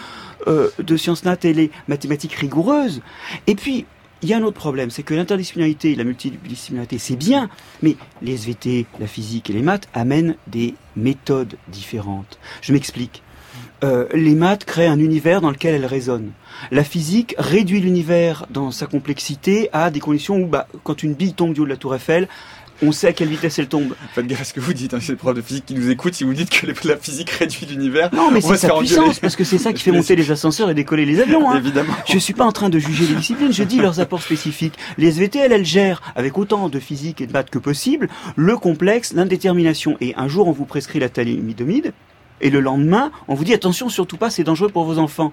euh, de sciences nat ait les mathématiques rigoureuses? Et puis, il y a un autre problème, c'est que l'interdisciplinarité et la multidisciplinarité, c'est bien, mais les SVT, la physique et les maths amènent des méthodes différentes. Je m'explique. Euh, les maths créent un univers dans lequel elles résonnent. La physique réduit l'univers dans sa complexité à des conditions où, bah, quand une bille tombe du haut de la tour Eiffel, on sait à quelle vitesse elle tombe. Faites gaffe à ce que vous dites, hein, c'est le prof de physique qui nous écoute, si vous dites que la physique réduit l'univers. Non, mais c'est sa puissance, parce que c'est ça qui fait monter les ascenseurs et décoller les avions. Hein. Évidemment. Je suis pas en train de juger les disciplines, je dis leurs apports spécifiques. Les SVT, elles, elles gèrent, avec autant de physique et de maths que possible, le complexe, l'indétermination. Et un jour, on vous prescrit la thalidomide, et le lendemain, on vous dit attention, surtout pas, c'est dangereux pour vos enfants.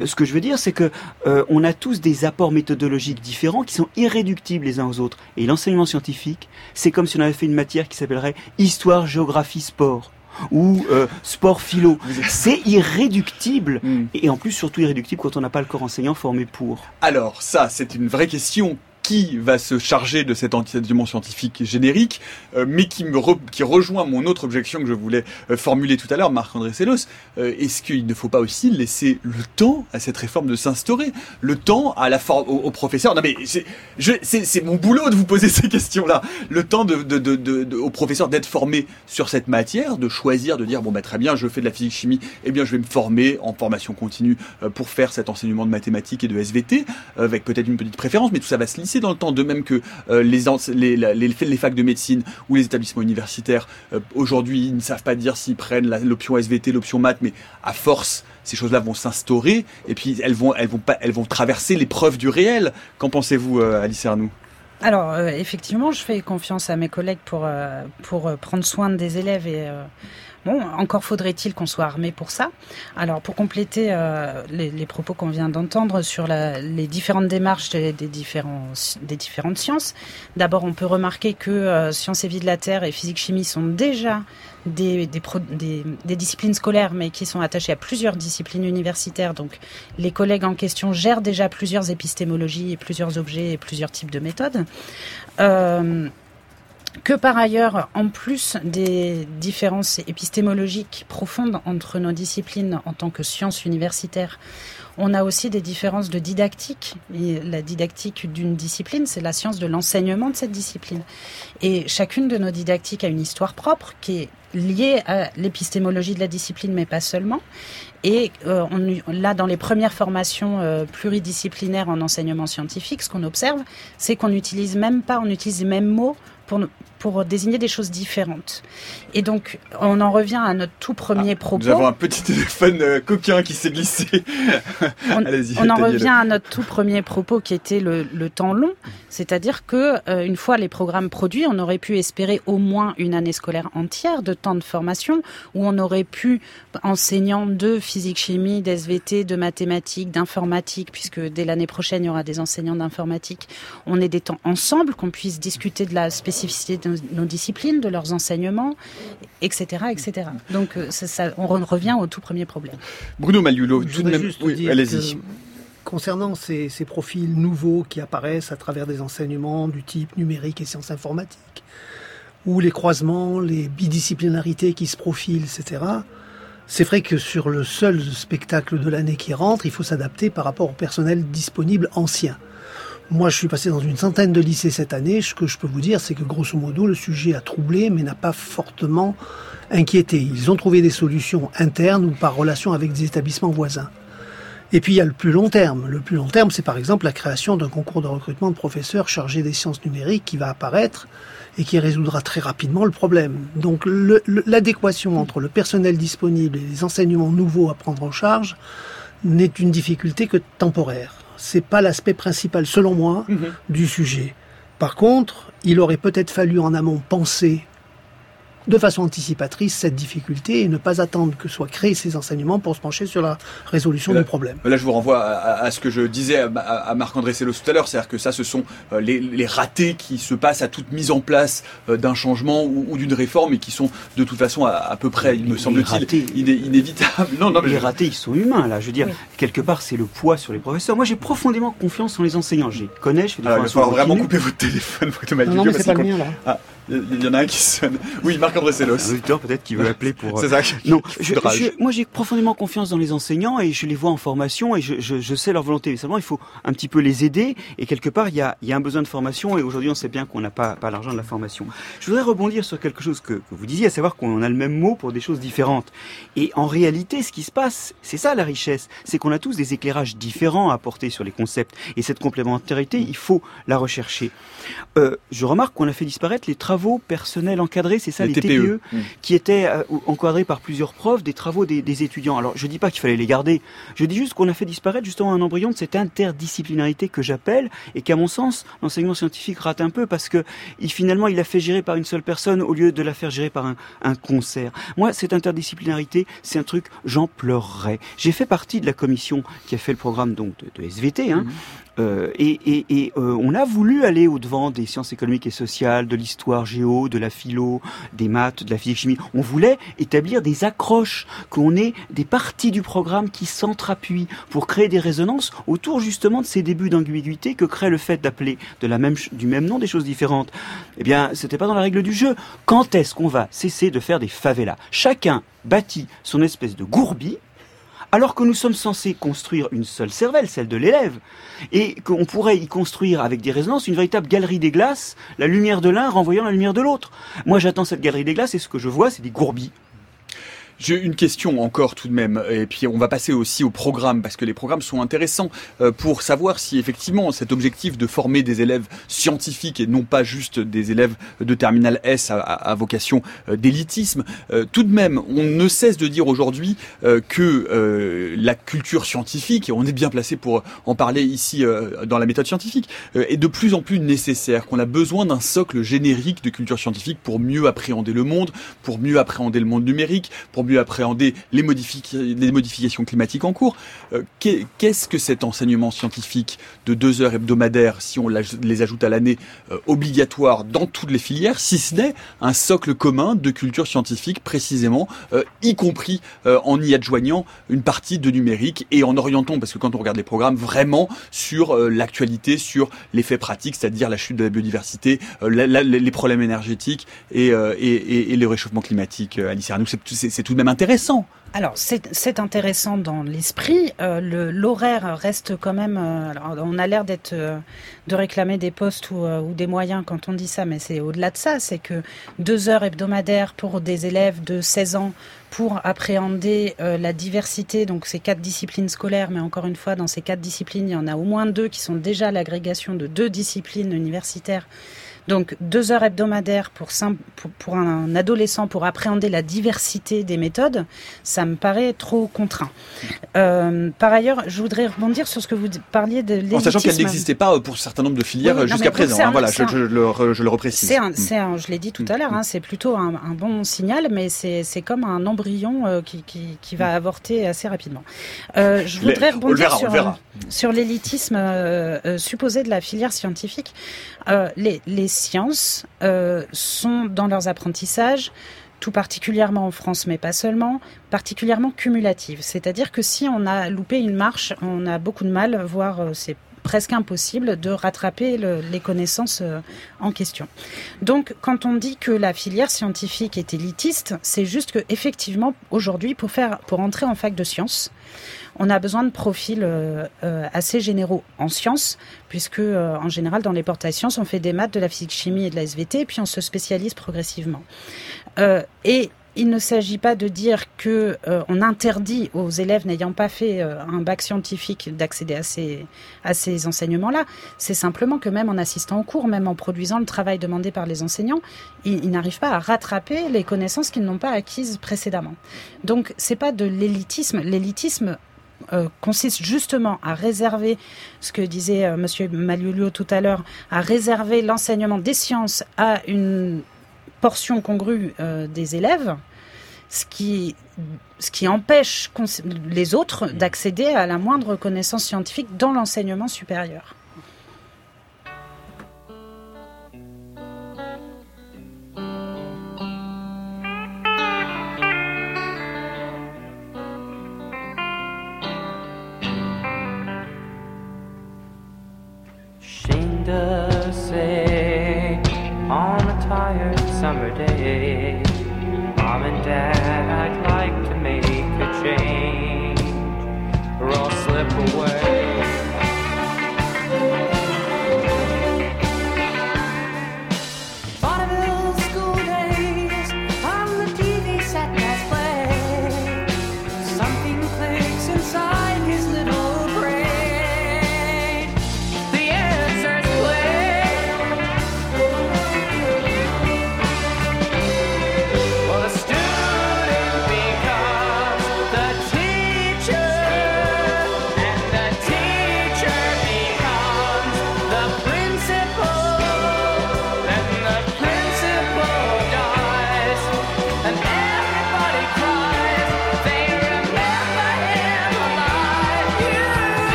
Euh, ce que je veux dire, c'est que euh, on a tous des apports méthodologiques différents qui sont irréductibles les uns aux autres. Et l'enseignement scientifique, c'est comme si on avait fait une matière qui s'appellerait histoire, géographie, sport ou euh, sport philo. C'est irréductible hmm. et en plus surtout irréductible quand on n'a pas le corps enseignant formé pour. Alors ça, c'est une vraie question qui va se charger de cet enseignement scientifique générique, euh, mais qui me qui rejoint mon autre objection que je voulais euh, formuler tout à l'heure, Marc-André Sellos. Euh, est-ce qu'il ne faut pas aussi laisser le temps à cette réforme de s'instaurer, le temps à la aux, aux, professeurs Non mais c'est mon boulot de vous poser ces questions-là. Le temps de, de, de, de aux professeurs d'être formés sur cette matière, de choisir, de dire bon bah très bien, je fais de la physique chimie, eh bien je vais me former en formation continue pour faire cet enseignement de mathématiques et de SVT, avec peut-être une petite préférence, mais tout ça va se lisser dans le temps, de même que euh, les, les, les, les, facs de médecine ou les établissements universitaires, euh, aujourd'hui, ils ne savent pas dire s'ils prennent l'option SVT, l'option maths, mais à force, ces choses-là vont s'instaurer et puis elles vont, elles vont, pas, elles vont traverser l'épreuve du réel. Qu'en pensez-vous, euh, Alice Arnoux? Alors effectivement, je fais confiance à mes collègues pour pour prendre soin des élèves et Bon, encore faudrait-il qu'on soit armé pour ça. Alors, pour compléter euh, les, propos qu'on vient d'entendre sur les différentes démarches des, différentes sciences, d'abord, on peut remarquer que euh, sciences et vie de la Terre et physique-chimie sont déjà des, disciplines scolaires, mais qui sont attachées à plusieurs disciplines universitaires. Donc, les collègues en question gèrent déjà plusieurs épistémologies et plusieurs objets et plusieurs types de méthodes. Euh, que par ailleurs, en plus des différences épistémologiques profondes entre nos disciplines en tant que sciences universitaires, on a aussi des différences de didactique. La didactique d'une discipline, c'est la science de l'enseignement de cette discipline. Et chacune de nos didactiques a une histoire propre qui est liée à l'épistémologie de la discipline, mais pas seulement. Et euh, là, dans les premières formations euh, pluridisciplinaires en enseignement scientifique, ce qu'on observe, c'est qu'on n'utilise même pas, on utilise les mêmes mots pour, pour désigner des choses différentes. Et donc, on en revient à notre tout premier ah, propos. Nous avons un petit téléphone euh, coquin qui s'est glissé. on, [laughs] on en revient à notre tout premier propos qui était le, le temps long. C'est-à-dire que euh, une fois les programmes produits, on aurait pu espérer au moins une année scolaire entière de temps de formation où on aurait pu, enseignant de physique, chimie, d'SVT, de mathématiques, d'informatique, puisque dès l'année prochaine, il y aura des enseignants d'informatique, on ait des temps ensemble, qu'on puisse discuter de la spécificité de nos disciplines, de leurs enseignements, etc. etc. Donc euh, ça, on revient au tout premier problème. Bruno Maliulo, tout de même, oui, allez-y. Concernant ces, ces, profils nouveaux qui apparaissent à travers des enseignements du type numérique et sciences informatiques, ou les croisements, les bidisciplinarités qui se profilent, etc., c'est vrai que sur le seul spectacle de l'année qui rentre, il faut s'adapter par rapport au personnel disponible ancien. Moi, je suis passé dans une centaine de lycées cette année. Ce que je peux vous dire, c'est que grosso modo, le sujet a troublé, mais n'a pas fortement inquiété. Ils ont trouvé des solutions internes ou par relation avec des établissements voisins. Et puis il y a le plus long terme. Le plus long terme, c'est par exemple la création d'un concours de recrutement de professeurs chargés des sciences numériques qui va apparaître et qui résoudra très rapidement le problème. Donc l'adéquation entre le personnel disponible et les enseignements nouveaux à prendre en charge n'est une difficulté que temporaire. C'est pas l'aspect principal, selon moi, mhm. du sujet. Par contre, il aurait peut-être fallu en amont penser de façon anticipatrice cette difficulté et ne pas attendre que soient créés ces enseignements pour se pencher sur la résolution du problème. Là, je vous renvoie à, ce que je disais à, Marc-André Sellos tout à l'heure, c'est-à-dire que ça, ce sont euh, les, ratés qui se passent à toute mise en place euh, d'un changement ou, d'une réforme et qui sont de toute façon à, peu près, il me semble-t-il, inévitables. [laughs] Non, non, mais les ratés, ils sont humains, là. Je veux dire, quelque part, c'est le poids sur les professeurs. Moi, j'ai profondément confiance en les enseignants. J'ai connais, je fais des Il va vraiment couper votre téléphone [laughs] Non, non mais c'est pas le mien, là. Ah. Il y en a un qui sonne. Oui, Marc-André Sellos. Un auditeur peut-être qui veut appeler pour. C'est ça. Non, je, moi j'ai profondément confiance dans les enseignants et je les vois en formation et je, je, je sais leur volonté. Seulement, il faut un petit peu les aider et quelque part il y a, il y a un besoin de formation et aujourd'hui on sait bien qu'on n'a pas, pas l'argent de la formation. Je voudrais rebondir sur quelque chose que, que vous disiez, à savoir qu'on a le même mot pour des choses différentes. Et en réalité, ce qui se passe, c'est ça la richesse, c'est qu'on a tous des éclairages différents à apporter sur les concepts et cette complémentarité, il faut la rechercher. Euh, je remarque qu'on a fait disparaître les travaux travaux personnels encadrés, c'est ça, les, TPE, e. mm. qui étaient euh, encadrés par plusieurs profs, des travaux des, étudiants. Alors, je dis pas qu'il fallait les garder. Je dis juste qu'on a fait disparaître justement un embryon de cette interdisciplinarité que j'appelle et qu'à mon sens, l'enseignement scientifique rate un peu parce que il, finalement, il a fait gérer par une seule personne au lieu de la faire gérer par un, un concert. Moi, cette interdisciplinarité, c'est un truc, j'en pleurerais. J'ai fait partie de la commission qui a fait le programme donc de, SVT, hein, mm. Euh, et, et, et euh, on a voulu aller au-devant des sciences économiques et sociales, de l'histoire géo, de la philo, des maths, de la physique chimie. On voulait établir des accroches, qu'on ait des parties du programme qui s'entrappuient pour créer des résonances autour justement de ces débuts d'ambiguïté que crée le fait d'appeler de la même, du même nom des choses différentes. Eh bien, c'était pas dans la règle du jeu. Quand est-ce qu'on va cesser de faire des favelas? Chacun bâtit son espèce de gourbi alors que nous sommes censés construire une seule cervelle, celle de l'élève, et qu'on pourrait y construire avec des résonances une véritable galerie des glaces, la lumière de l'un renvoyant la lumière de l'autre. Moi j'attends cette galerie des glaces et ce que je vois c'est des gourbis. J'ai une question encore tout de même, et puis on va passer aussi au programme, parce que les programmes sont intéressants euh, pour savoir si effectivement cet objectif de former des élèves scientifiques et non pas juste des élèves de terminal S à, vocation euh, d'élitisme, euh, tout de même on ne cesse de dire aujourd'hui que la culture scientifique, et on est bien placé pour en parler ici dans la méthode scientifique, est de plus en plus nécessaire, qu'on a besoin d'un socle générique de culture scientifique pour mieux appréhender le monde, pour mieux appréhender le monde numérique, pour mieux appréhender les, les modifications climatiques en cours. Euh, qu'est-ce que cet enseignement scientifique de deux heures hebdomadaires, si on les ajoute à l'année, euh, obligatoire dans toutes les filières, si ce n'est un socle commun de culture scientifique précisément, euh, y compris en y adjoignant une partie de numérique et en orientant, parce que quand on regarde les programmes, vraiment sur l'actualité, sur l'effet pratique, c'est-à-dire la chute de la biodiversité, les problèmes énergétiques et, et, le réchauffement climatique. Alice Arnoux, même intéressant. Alors c'est intéressant dans l'esprit. Euh, L'horaire reste quand même. Euh, on a l'air d'être euh, de réclamer des postes ou, ou, des moyens quand on dit ça, mais c'est au-delà de ça. C'est que deux heures hebdomadaires pour des élèves de 16 ans pour appréhender la diversité, donc ces quatre disciplines scolaires, mais encore une fois, dans ces quatre disciplines, il y en a au moins deux qui sont déjà l'agrégation de deux disciplines universitaires donc deux heures hebdomadaires pour, pour, un adolescent pour appréhender la diversité des méthodes, ça me paraît trop contraint. Euh, par ailleurs, je voudrais rebondir sur ce que vous parliez de En sachant qu'elle n'existait pas pour un certain nombre de filières jusqu'à présent. Hein, voilà, je, le, je, le, reprécise. C'est un, je l'ai dit tout à l'heure, hein, c'est plutôt un, bon signal, mais c'est comme un embryon euh, qui, qui, qui, va avorter assez rapidement. Euh, je voudrais rebondir sur, sur l'élitisme supposé de la filière scientifique. les, les sciences euh, sont dans leurs apprentissages tout particulièrement en France, mais pas seulement, particulièrement cumulatives. C'est-à-dire que si on a loupé une marche, on a beaucoup de mal, voire euh, c'est presque impossible de rattraper les connaissances euh, en question. Donc, quand on dit que la filière scientifique est élitiste, c'est juste que effectivement, aujourd'hui, pour faire, pour entrer en fac de sciences, on a besoin de profils euh, euh, assez généraux en sciences, puisque en général dans les portails sciences, on fait des maths, de la physique chimie et de la SVT, et puis on se spécialise progressivement. et il ne s'agit pas de dire que euh, on interdit aux élèves n'ayant pas fait euh, un bac scientifique d'accéder à ces, enseignements-là. C'est simplement que même en assistant au cours, même en produisant le travail demandé par les enseignants, ils, n'arrivent pas à rattraper les connaissances qu'ils n'ont pas acquises précédemment. Donc c'est pas de l'élitisme. L'élitisme euh, consiste justement à réserver, ce que disait M. Monsieur tout à l'heure, à réserver l'enseignement des sciences à une portion congrue euh, des élèves, ce qui, ce qui empêche les autres d'accéder à la moindre connaissance scientifique dans l'enseignement supérieur.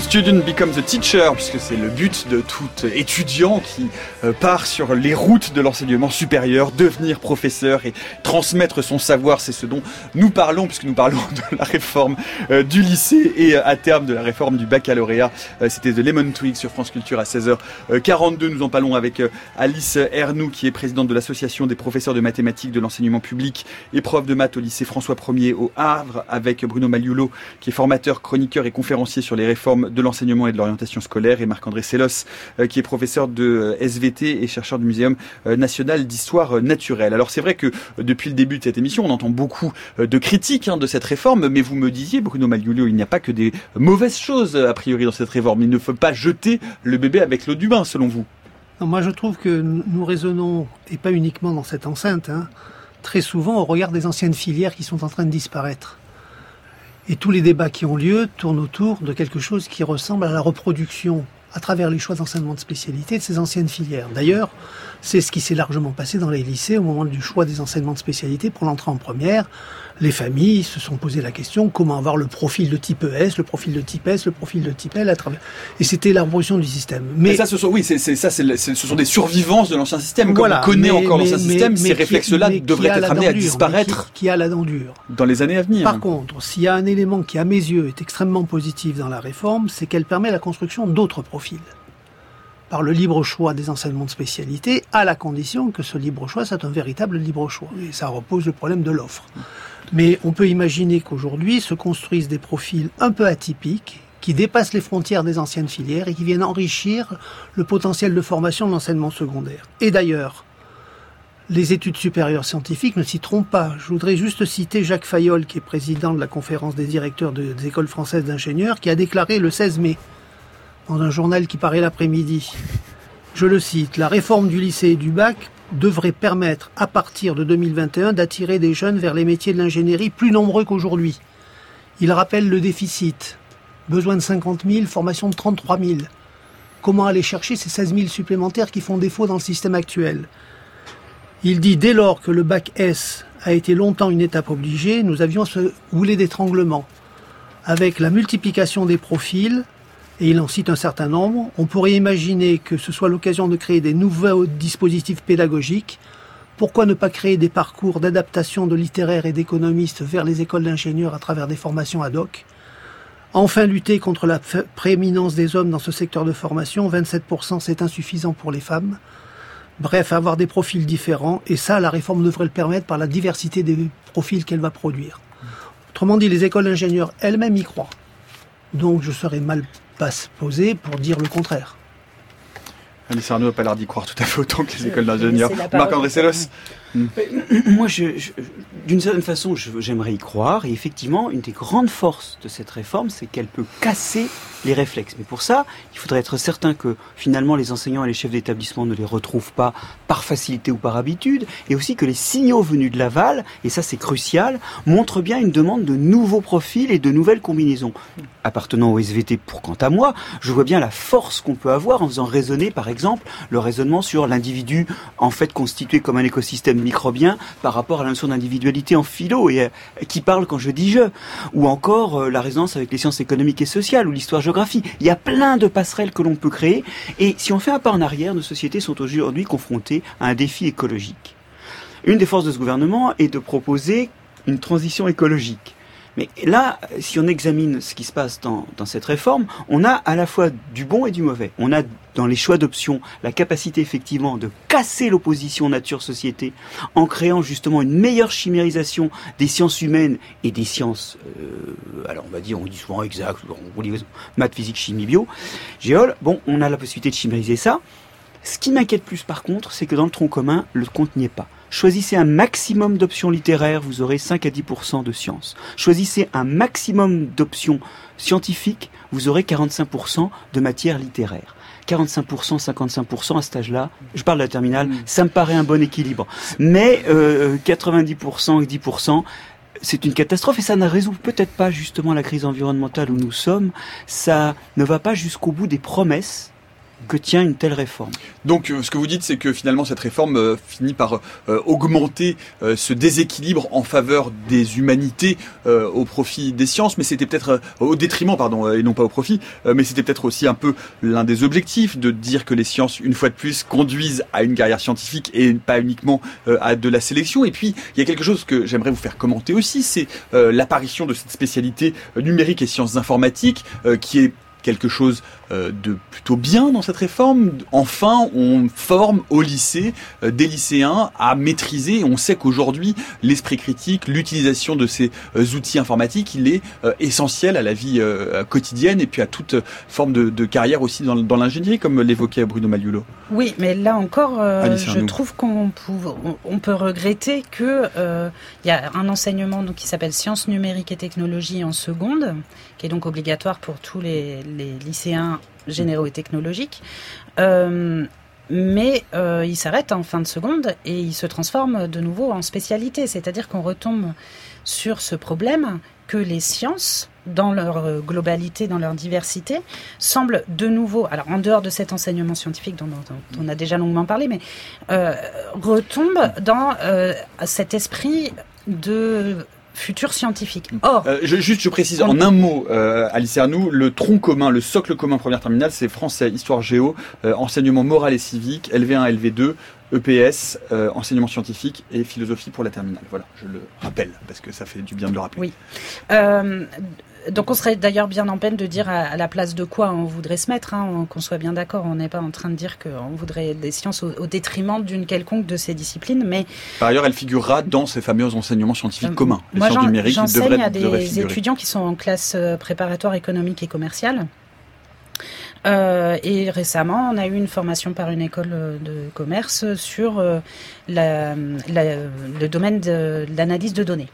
Student becomes a teacher, puisque c'est le but de tout étudiant qui euh, part sur les routes de l'enseignement supérieur, devenir professeur et transmettre son savoir. C'est ce dont nous parlons, puisque nous parlons [laughs] de la réforme euh, du lycée et euh, à terme de la réforme du baccalauréat. C'était de Lemon Twig sur France Culture à 16h42. Nous en parlons avec Alice Ernoux, qui est présidente de l'association des professeurs de mathématiques de l'enseignement public et prof de maths au lycée François 1er au Havre, avec Bruno Maliulo, qui est formateur, chroniqueur et conférencier sur les réformes de l'enseignement et de l'orientation scolaire, et Marc-André Sellos, euh, qui est professeur de euh, SVT et chercheur du Muséum euh, national d'histoire naturelle. Alors c'est vrai que depuis le début de cette émission, on entend beaucoup de critiques hein, de cette réforme, mais vous me disiez, Bruno Maliulio, il n'y a pas que des mauvaises choses a priori dans cette réforme. Il ne faut pas jeter le bébé avec l'eau du bain, selon vous. moi je trouve que nous raisonnons, et pas uniquement dans cette enceinte, hein, très souvent au regard des anciennes filières qui sont en train de disparaître. Et tous les débats qui ont lieu tournent autour de quelque chose qui ressemble à la reproduction à travers les choix d'enseignement de spécialité de ces anciennes filières. D'ailleurs, c'est ce qui s'est largement passé dans les lycées au moment du choix des enseignements de spécialité pour l'entrée en première les familles se sont posé la question comment avoir le profil de type ES, le profil de type S, le profil de type L à travers. Et c'était l'évolution du système. Mais, ça, ce sont, oui, c'est, ça, c'est, ce sont des survivances de l'ancien système. Comme on connaît encore l'ancien système, ces réflexes-là devraient être amenés à disparaître. Qui, a la dent dure. Dans les années à venir. Par contre, s'il y a un élément qui, à mes yeux, est extrêmement positif dans la réforme, c'est qu'elle permet la construction d'autres profils par le libre choix des enseignements de spécialité, à la condition que ce libre choix soit un véritable libre choix. Et ça repose le problème de l'offre. Mais on peut imaginer qu'aujourd'hui se construisent des profils un peu atypiques qui dépassent les frontières des anciennes filières et qui viennent enrichir le potentiel de formation de l'enseignement secondaire. Et d'ailleurs, les études supérieures scientifiques ne s'y trompent pas. Je voudrais juste citer Jacques Fayol, qui est président de la conférence des directeurs des écoles françaises d'ingénieurs, qui a déclaré le 16 mai dans un journal qui paraît l'après-midi. Je le cite, la réforme du lycée et du bac devrait permettre, à partir de 2021, d'attirer des jeunes vers les métiers de l'ingénierie plus nombreux qu'aujourd'hui. Il rappelle le déficit. Besoin de 50 000, formation de 33 000. Comment aller chercher ces 16 000 supplémentaires qui font défaut dans le système actuel? Il dit dès lors que le bac S a été longtemps une étape obligée, nous avions ce goulet d'étranglement. Avec la multiplication des profils, et il en cite un certain nombre, on pourrait imaginer que ce soit l'occasion de créer des nouveaux dispositifs pédagogiques. Pourquoi ne pas créer des parcours d'adaptation de littéraires et d'économistes vers les écoles d'ingénieurs à travers des formations ad hoc? Enfin, lutter contre la prééminence des hommes dans ce secteur de formation. 27% c'est insuffisant pour les femmes. Bref, avoir des profils différents. Et ça, la réforme devrait le permettre par la diversité des profils qu'elle va produire. Autrement dit, les écoles d'ingénieurs elles-mêmes y croient. Donc je serais mal pas posé pour dire le contraire. Alice Arnaud n'a pas l'air d'y croire tout à fait autant que les écoles d'ingénieurs. Marc-André Sellos Moi, je, je, d'une certaine façon, j'aimerais y croire. Et effectivement, une des grandes forces de cette réforme, c'est qu'elle peut casser les réflexes. Mais pour ça, il faudrait être certain que finalement les enseignants et les chefs d'établissement ne les retrouvent pas par facilité ou par habitude, et aussi que les signaux venus de l'aval, et ça c'est crucial, montrent bien une demande de nouveaux profils et de nouvelles combinaisons. Appartenant au SVT pour quant à moi, je vois bien la force qu'on peut avoir en faisant raisonner, par exemple, le raisonnement sur l'individu en fait constitué comme un écosystème microbien par rapport à la notion d'individualité en philo et euh, qui parle quand je dis je, ou encore euh, la résonance avec les sciences économiques et sociales ou l'histoire-géographie. Il y a plein de passerelles que l'on peut créer et si on fait un pas en arrière, nos sociétés sont aujourd'hui confrontées à un défi écologique. Une des forces de ce gouvernement est de proposer une transition écologique. Mais là, si on examine ce qui se passe dans, cette réforme, on a à la fois du bon et du mauvais. On a dans les choix d'options la capacité effectivement de casser l'opposition nature-société en créant justement une meilleure chimérisation des sciences humaines et des sciences, euh, alors on va dire, on dit souvent exact, on dit maths, physique, chimie, bio, géol. Bon, on a la possibilité de chimériser ça. Ce qui m'inquiète plus par contre, c'est que dans le tronc commun, le compte n'y est pas. Choisissez un maximum d'options littéraires, vous aurez 5 à 10% de sciences. Choisissez un maximum d'options scientifiques, vous aurez 45% de matière littéraire. 45%, 55% à cet âge-là, je parle de la terminale, ça me paraît un bon équilibre. Mais euh, 90% et 10%, c'est une catastrophe et ça ne résout peut-être pas justement la crise environnementale où nous sommes. Ça ne va pas jusqu'au bout des promesses que tient une telle réforme. Donc euh, ce que vous dites, c'est que finalement cette réforme euh, finit par euh, augmenter ce déséquilibre en faveur des humanités au profit des sciences, mais c'était peut-être au détriment, pardon, et non pas au profit, mais c'était peut-être aussi un peu l'un des objectifs de dire que les sciences, une fois de plus, conduisent à une carrière scientifique et pas uniquement à de la sélection. Et puis il y a quelque chose que j'aimerais vous faire commenter aussi, c'est l'apparition de cette spécialité numérique et sciences informatiques qui est quelque chose euh, de plutôt bien dans cette réforme. Enfin, on forme au lycée euh, des lycéens à maîtriser. On sait qu'aujourd'hui, l'esprit critique, l'utilisation de ces euh, outils informatiques, il est essentiel à la vie quotidienne et puis à toute forme de, de carrière aussi dans, dans l'ingénierie, comme l'évoquait Bruno Maliulo. Oui, mais là encore, euh, je trouve qu'on pouv- on, on peut regretter que euh, il y a un enseignement donc, qui s'appelle sciences numériques et technologies en seconde, qui est donc obligatoire pour tous les, les lycéens généraux et technologiques. Euh, mais euh, il s'arrête en fin de seconde et il se transforme de nouveau en spécialité. C'est-à-dire qu'on retombe sur ce problème que les sciences, dans leur globalité, dans leur diversité, semblent de nouveau, alors en dehors de cet enseignement scientifique dont on a déjà longuement parlé, mais euh, retombent dans euh, cet esprit de futur scientifique. Or, Euh, je, juste, je précise en un mot, euh, Alice Arnoux, le tronc commun, le socle commun première terminale, c'est français, histoire géo, euh, enseignement moral et civique, LV1, LV2, EPS, euh, enseignement scientifique et philosophie pour la terminale. Voilà, je le rappelle parce que ça fait du bien de le rappeler. Oui. Donc on serait d'ailleurs bien en peine de dire à, à la place de quoi on voudrait se mettre, hein, on- qu'on soit bien d'accord, on n'est pas en train de dire qu'on voudrait des sciences au, au détriment d'une quelconque de ces disciplines, mais Par ailleurs, elle figurera dans ces fameux enseignements scientifiques Euh, communs. Les moi sciences numériques j'enseigne devraient, à des étudiants qui sont en classe euh, préparatoire économique et commerciale. Euh, et récemment, on a eu une formation par une école de commerce sur euh, la, la- le domaine de l'analyse de données.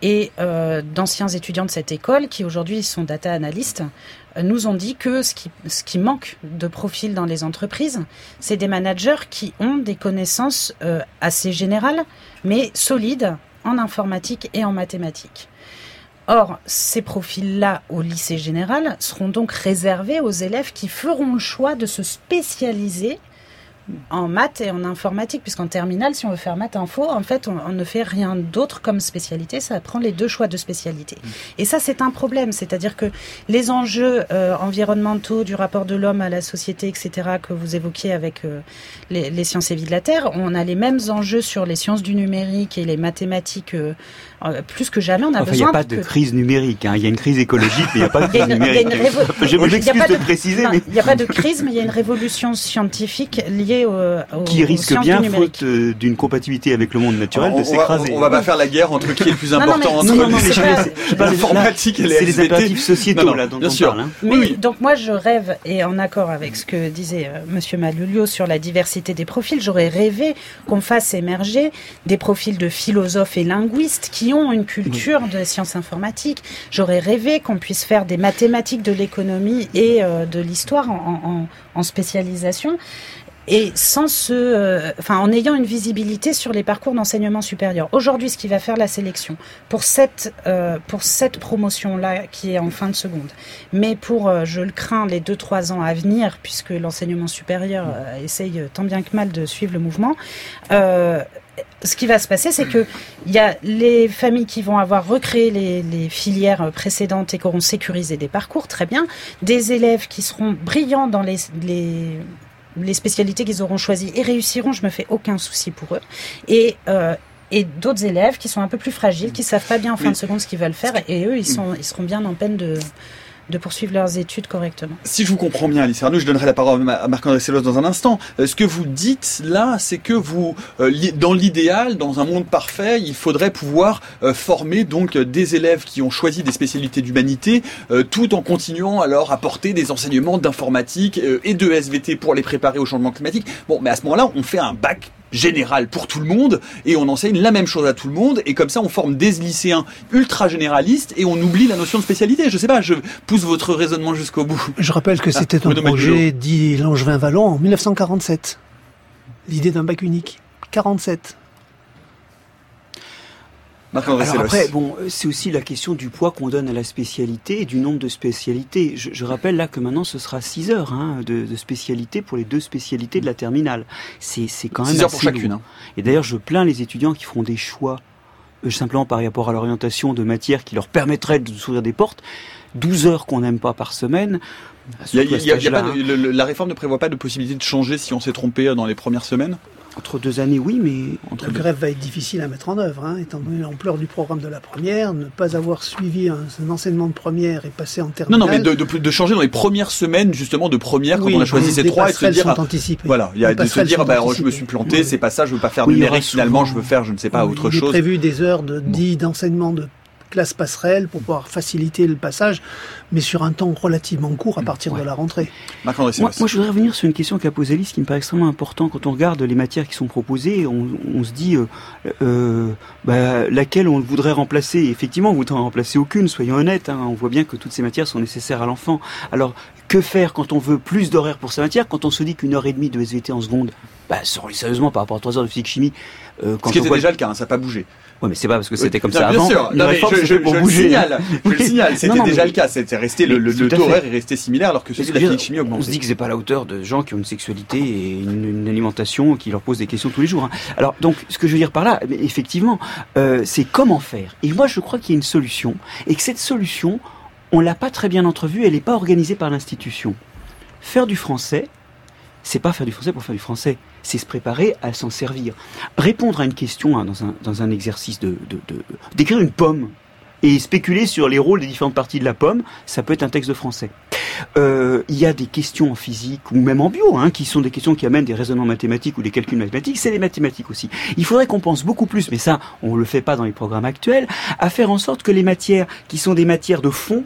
Et euh, d'anciens étudiants de cette école, qui aujourd'hui sont data analystes, euh, nous ont dit que ce qui, manque de profil dans les entreprises, c'est des managers qui ont des connaissances euh, assez générales, mais solides en informatique et en mathématiques. Or, ces profils-là au lycée général seront donc réservés aux élèves qui feront le choix de se spécialiser en maths et en informatique, puisqu'en terminale, si on veut faire maths info, en fait, on, on ne fait rien d'autre comme spécialité, ça prend les deux choix de spécialité. Et ça, c'est un problème, c'est-à-dire que les enjeux euh, environnementaux du rapport de l'homme à la société, etc., que vous évoquiez avec euh, les, les sciences et vie de la Terre, on a les mêmes enjeux sur les sciences du numérique et les mathématiques, euh, plus que jamais, on a Enfin, il n'y besoin a pas de que- crise numérique. hein. Il y a une crise écologique, mais il n'y a pas de [laughs] crise numérique. une révo- de préciser, Il n'y a pas de crise, mais il y a une révolution scientifique liée qui risque bien, faute euh, d'une compatibilité avec le monde naturel, on, de s'écraser. on- va pas faire la guerre entre qui est le plus Non, non, important mais entre non, non, de- l'informatique et les C'est les impératifs sociétaux, Non, non, là, dont bien on sûr. parle. hein. Mais Oui, oui. donc moi je rêve et en accord avec ce que disait euh, Monsieur Malulio sur la diversité des profils, j'aurais rêvé qu'on fasse émerger des profils de philosophes et linguistes qui ont une culture de sciences informatiques. J'aurais rêvé qu'on puisse faire des mathématiques, de l'économie et euh, de l'histoire en, en- en spécialisation. Et sans ce, euh, enfin, en ayant une visibilité sur les parcours d'enseignement supérieur. Aujourd'hui, ce qui va faire la sélection pour cette, euh, pour cette promotion-là qui est en fin de seconde, mais pour, euh, je le crains, les deux trois ans à venir, puisque l'enseignement supérieur essaye tant bien que mal de suivre le mouvement. Ce qui va se passer, c'est que il y a les familles qui vont avoir recréé les, les filières précédentes et qui auront sécurisé des parcours, très bien. Des élèves qui seront brillants dans les, les les spécialités qu'ils auront choisies et réussiront, je me fais aucun souci pour eux. Et euh, et d'autres élèves qui sont un peu plus fragiles, qui savent pas bien en fin de seconde ce qu'ils veulent faire, et eux, ils sont, ils seront bien en peine de de poursuivre leurs études correctement. Si je vous comprends bien, Alice Arnaud, je donnerai la parole à Ma- à Marc-André Sellos dans un instant. Euh, Ce que vous dites là, c'est que vous, euh, dans l'idéal, dans un monde parfait, il faudrait pouvoir euh, former donc des élèves qui ont choisi des spécialités d'humanité, tout en continuant à leur apporter des enseignements d'informatique et de SVT pour les préparer au changement climatique. Bon, mais à ce moment-là, on fait un bac général pour tout le monde et on enseigne la même chose à tout le monde et comme ça on forme des lycéens ultra généralistes et on oublie la notion de spécialité. Je sais pas, je pousse votre raisonnement jusqu'au bout. Je rappelle que Ah, c'était un Bruno Maggio. projet dit Langevin-Vallon en 1947. L'idée d'un bac unique. 47. Alors après, bon, euh, c'est aussi la question du poids qu'on donne à la spécialité et du nombre de spécialités. Je, je rappelle là que maintenant ce sera 6 heures hein, de, de spécialité pour les deux spécialités de la terminale. C'est c'est quand même 6 heures pour chacune. hein. Et d'ailleurs, je plains les étudiants qui feront des choix euh, simplement par rapport à l'orientation de matière qui leur permettrait de s'ouvrir des portes. 12 heures qu'on n'aime pas par semaine. Il y a- surtout à il y a- cet il y a pas âge-là, de- le- le- la réforme ne prévoit pas de possibilité de changer si on s'est trompé dans les premières semaines? Entre deux années, oui, mais entre La deux. grève va être difficile à mettre en œuvre, hein, étant donné l'ampleur du programme de la première, ne pas avoir suivi un, un enseignement de première et passer en Non, terminale. non, mais de, de, de changer dans les premières semaines justement de première Oui, quand on a choisi ces trois et se dire sont anticipées. voilà, il y a de se dire bah je me suis planté, Oui. c'est pas ça, je veux pas faire Oui, il numérique finalement, je veux faire je ne sais pas autre il est chose. prévu des heures de, d'enseignement de classe passerelle pour pouvoir faciliter le passage, mais sur un temps relativement court à partir Ouais. de la rentrée. Moi, moi, je voudrais revenir sur une question qu'a posée Alice qui me paraît extrêmement important. Quand on regarde les matières qui sont proposées, on, on se dit euh, euh, bah, laquelle on voudrait remplacer? Effectivement, on voudrait en remplacer aucune, soyons honnêtes. hein. On voit bien que toutes ces matières sont nécessaires à l'enfant. Alors, que faire quand on veut plus d'horaires pour sa matière Quand on se dit qu'une heure et demie de SVT en seconde, bah, sérieusement, par rapport à trois heures de physique-chimie, quand Ce qui on était voit- déjà le cas, hein, ça n'a pas bougé. Ouais, mais c'est pas parce que c'était Oui, comme non, ça bien avant. sûr. Non, mais je, je- pour je le bouger. signale. Je le signale. C'était Non, déjà mais- le cas. C'était resté le, le, le taux horaire est resté similaire alors que celui de la dire, chimie On se dit que c'est pas à la hauteur de gens qui ont une sexualité et une, une alimentation qui leur pose des questions tous les jours. hein. Alors donc, ce que je veux dire par là, effectivement, euh, c'est comment faire. Et moi, je crois qu'il y a une solution et que cette solution, on l'a pas très bien entrevue. Elle n'est pas organisée par l'institution. Faire du français, c'est pas faire du français pour faire du français. C'est se préparer à s'en servir. Répondre à une question hein, dans, un, dans un exercice de d'écrire une pomme et spéculer sur les rôles des différentes parties de la pomme, ça peut être un texte de français. Euh, il y a des questions en physique ou même en bio, hein, qui sont des questions qui amènent des raisonnements mathématiques ou des calculs mathématiques. C'est des mathématiques aussi. Il faudrait qu'on pense beaucoup plus, mais ça, on le fait pas dans les programmes actuels, à faire en sorte que les matières qui sont des matières de fond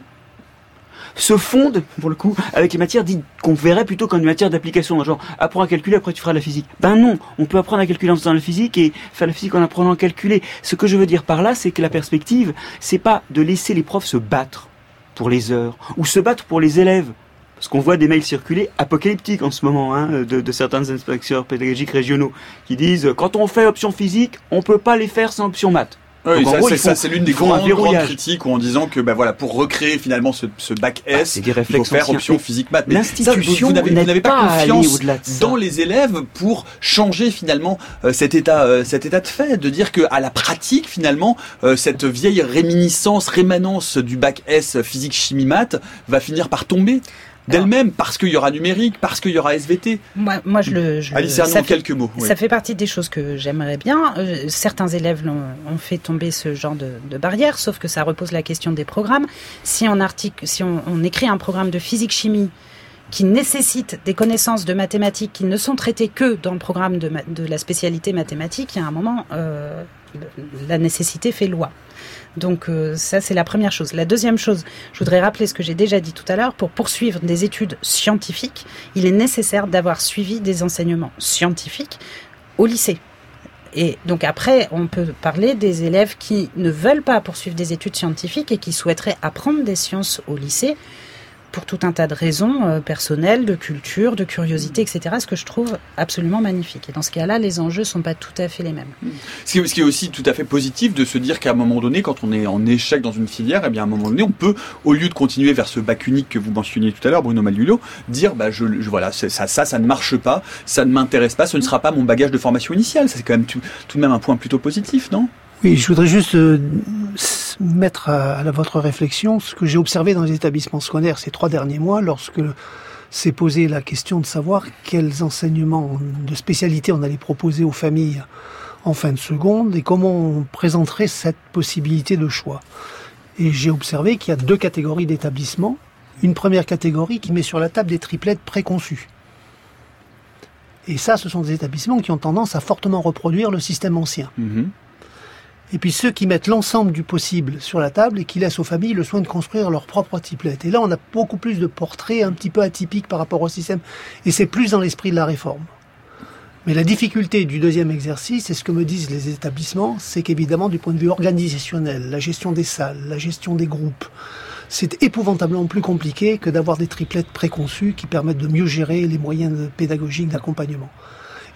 se fondent, pour le coup, avec les matières dites qu'on verrait plutôt comme des matières d'application. Genre, apprends à calculer, après tu feras la physique. Ben non, on peut apprendre à calculer en faisant la physique et faire la physique en apprenant à calculer. Ce que je veux dire par là, c'est que la perspective, c'est pas de laisser les profs se battre pour les heures, ou se battre pour les élèves. Parce qu'on voit des mails circuler apocalyptiques en ce moment, hein, de, de certains inspecteurs pédagogiques régionaux, qui disent, quand on fait option physique, on peut pas les faire sans option maths. Oui, Donc, ça, c'est l'une des grandes, critiques où en disant que bah voilà pour recréer finalement ce, ce bac S, Ah, des il faut faire option physique maths. Mais ça, vous- l'institution vous, n'avez- pas, confiance dans les élèves pour changer finalement euh, cet état euh, cet état de fait, de dire que à la pratique finalement euh, cette vieille réminiscence, rémanence du bac S physique chimie maths va finir par tomber d'elle-même parce qu'il y aura numérique, parce qu'il y aura SVT. Moi, moi je le. Je, Alice Arnaud, fait- quelques mots. oui. Ça fait partie des choses que j'aimerais bien. Euh, certains élèves l'ont- ont fait tomber ce genre de, de barrière, sauf que ça repose la question des programmes. Si on, article, si on, on écrit un programme de physique-chimie qui nécessite des connaissances de mathématiques qui ne sont traitées que dans le programme de, ma- de la spécialité mathématique, il y a un moment, euh, la nécessité fait loi. Donc euh, ça, c'est la première chose. La deuxième chose, je voudrais rappeler ce que j'ai déjà dit tout à l'heure, pour poursuivre des études scientifiques, il est nécessaire d'avoir suivi des enseignements scientifiques au lycée. Et donc après, on peut parler des élèves qui ne veulent pas poursuivre des études scientifiques et qui souhaiteraient apprendre des sciences au lycée pour tout un tas de raisons euh, personnelles, de culture, de curiosité, etc. Ce que je trouve absolument magnifique. Et dans ce cas-là, les enjeux sont pas tout à fait les mêmes. Ce qui, est, aussi tout à fait positif de se dire qu'à un moment donné, quand on est en échec dans une filière, eh bien à un moment donné, on peut, au lieu de continuer vers ce bac unique que vous mentionniez tout à l'heure, Bruno Malulio, dire bah je, voilà ça, ça ça ne marche pas, ça ne m'intéresse pas, ce ne sera pas mon bagage de formation initiale. C'est quand même tout de même un point plutôt positif, non? Oui, je voudrais juste euh, mettre à, votre réflexion ce que j'ai observé dans les établissements scolaires ces trois derniers mois lorsque s'est posé la question de savoir quels enseignements de spécialité on allait proposer aux familles en fin de seconde et comment on présenterait cette possibilité de choix. Et j'ai observé qu'il y a deux catégories d'établissements. Une première catégorie qui met sur la table des triplettes préconçues. Et ça, ce sont des établissements qui ont tendance à fortement reproduire le système ancien. Et puis ceux qui mettent l'ensemble du possible sur la table et qui laissent aux familles le soin de construire leur propre triplette. Et là, on a beaucoup plus de portraits un petit peu atypiques par rapport au système. Et c'est plus dans l'esprit de la réforme. Mais la difficulté du deuxième exercice, et ce que me disent les établissements, c'est qu'évidemment, du point de vue organisationnel, la gestion des salles, la gestion des groupes, c'est épouvantablement plus compliqué que d'avoir des triplettes préconçues qui permettent de mieux gérer les moyens pédagogiques d'accompagnement.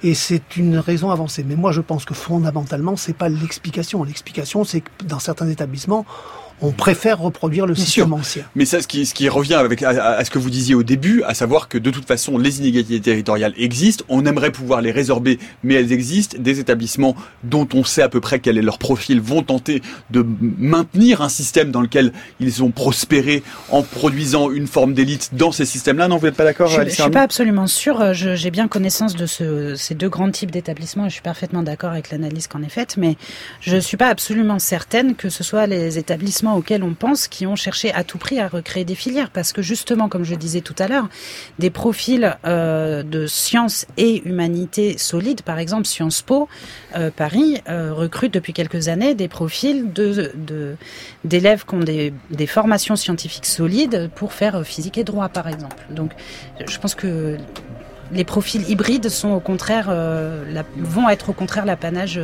Et c'est une raison avancée. Mais moi, je pense que fondamentalement, c'est pas l'explication. L'explication, c'est que dans certains établissements, on préfère reproduire le Bien système sûr. ancien. Mais ça, ce qui, ce qui revient avec, à, ce que vous disiez au début, à savoir que de toute façon, les inégalités territoriales existent. On aimerait pouvoir les résorber, mais elles existent. Des établissements dont on sait à peu près quel est leur profil vont tenter de maintenir un système dans lequel ils ont prospéré en produisant une forme d'élite dans ces systèmes-là. Non, vous n'êtes pas d'accord, Je ne suis pas absolument sûre. Je- J'ai bien connaissance de ce- ces deux grands types d'établissements et je suis parfaitement d'accord avec l'analyse qu'en est faite, mais je ne suis pas absolument certaine que ce soit les établissements auxquels on pense qui ont cherché à tout prix à recréer des filières. Parce que justement, comme je disais tout à l'heure, des profils euh, de sciences et humanités solides, par exemple Sciences Po, euh, Paris, euh, recrute depuis quelques années des profils d'élèves qui ont des, formations scientifiques solides pour faire physique et droit, par exemple. Donc, je pense que les profils hybrides sont au contraire vont être au contraire l'apanage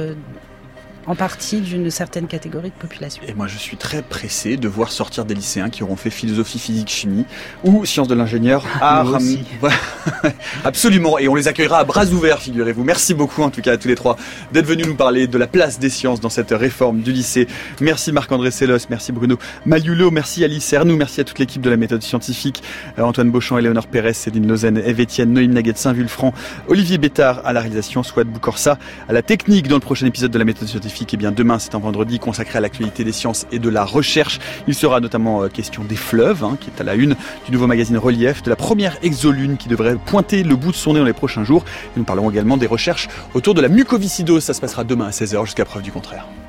en partie d'une certaine catégorie de population. Et moi, je suis très pressé de voir sortir des lycéens qui auront fait philosophie, physique, chimie ou sciences de l'ingénieur. art, aussi. Voilà. [laughs] Absolument. Et on les accueillera à bras ouverts, figurez-vous. Merci beaucoup, en tout cas, à tous les trois, d'être venus nous parler de la place des sciences dans cette réforme du lycée. Merci Marc-André Sellos, merci Bruno Malulot, merci Alice Ernoux, merci à toute l'équipe de la méthode scientifique, euh, Antoine Beauchamp, Éléonore Pérez, Céline Lausanne, Eve Etienne, Noémie Naguet de Saint-Vulfranc, Olivier Bétard à la réalisation, Swad Boukorsa à la technique dans le prochain épisode de la méthode scientifique. Et bien, demain, c'est un vendredi consacré à l'actualité des sciences et de la recherche. Il sera notamment euh, question des fleuves, hein, qui est à la une du nouveau magazine Relief, de la première exolune qui devrait pointer le bout de son nez dans les prochains jours. Nous parlerons également des recherches autour de la mucoviscidose. Ça se passera demain à 16h jusqu'à preuve du contraire.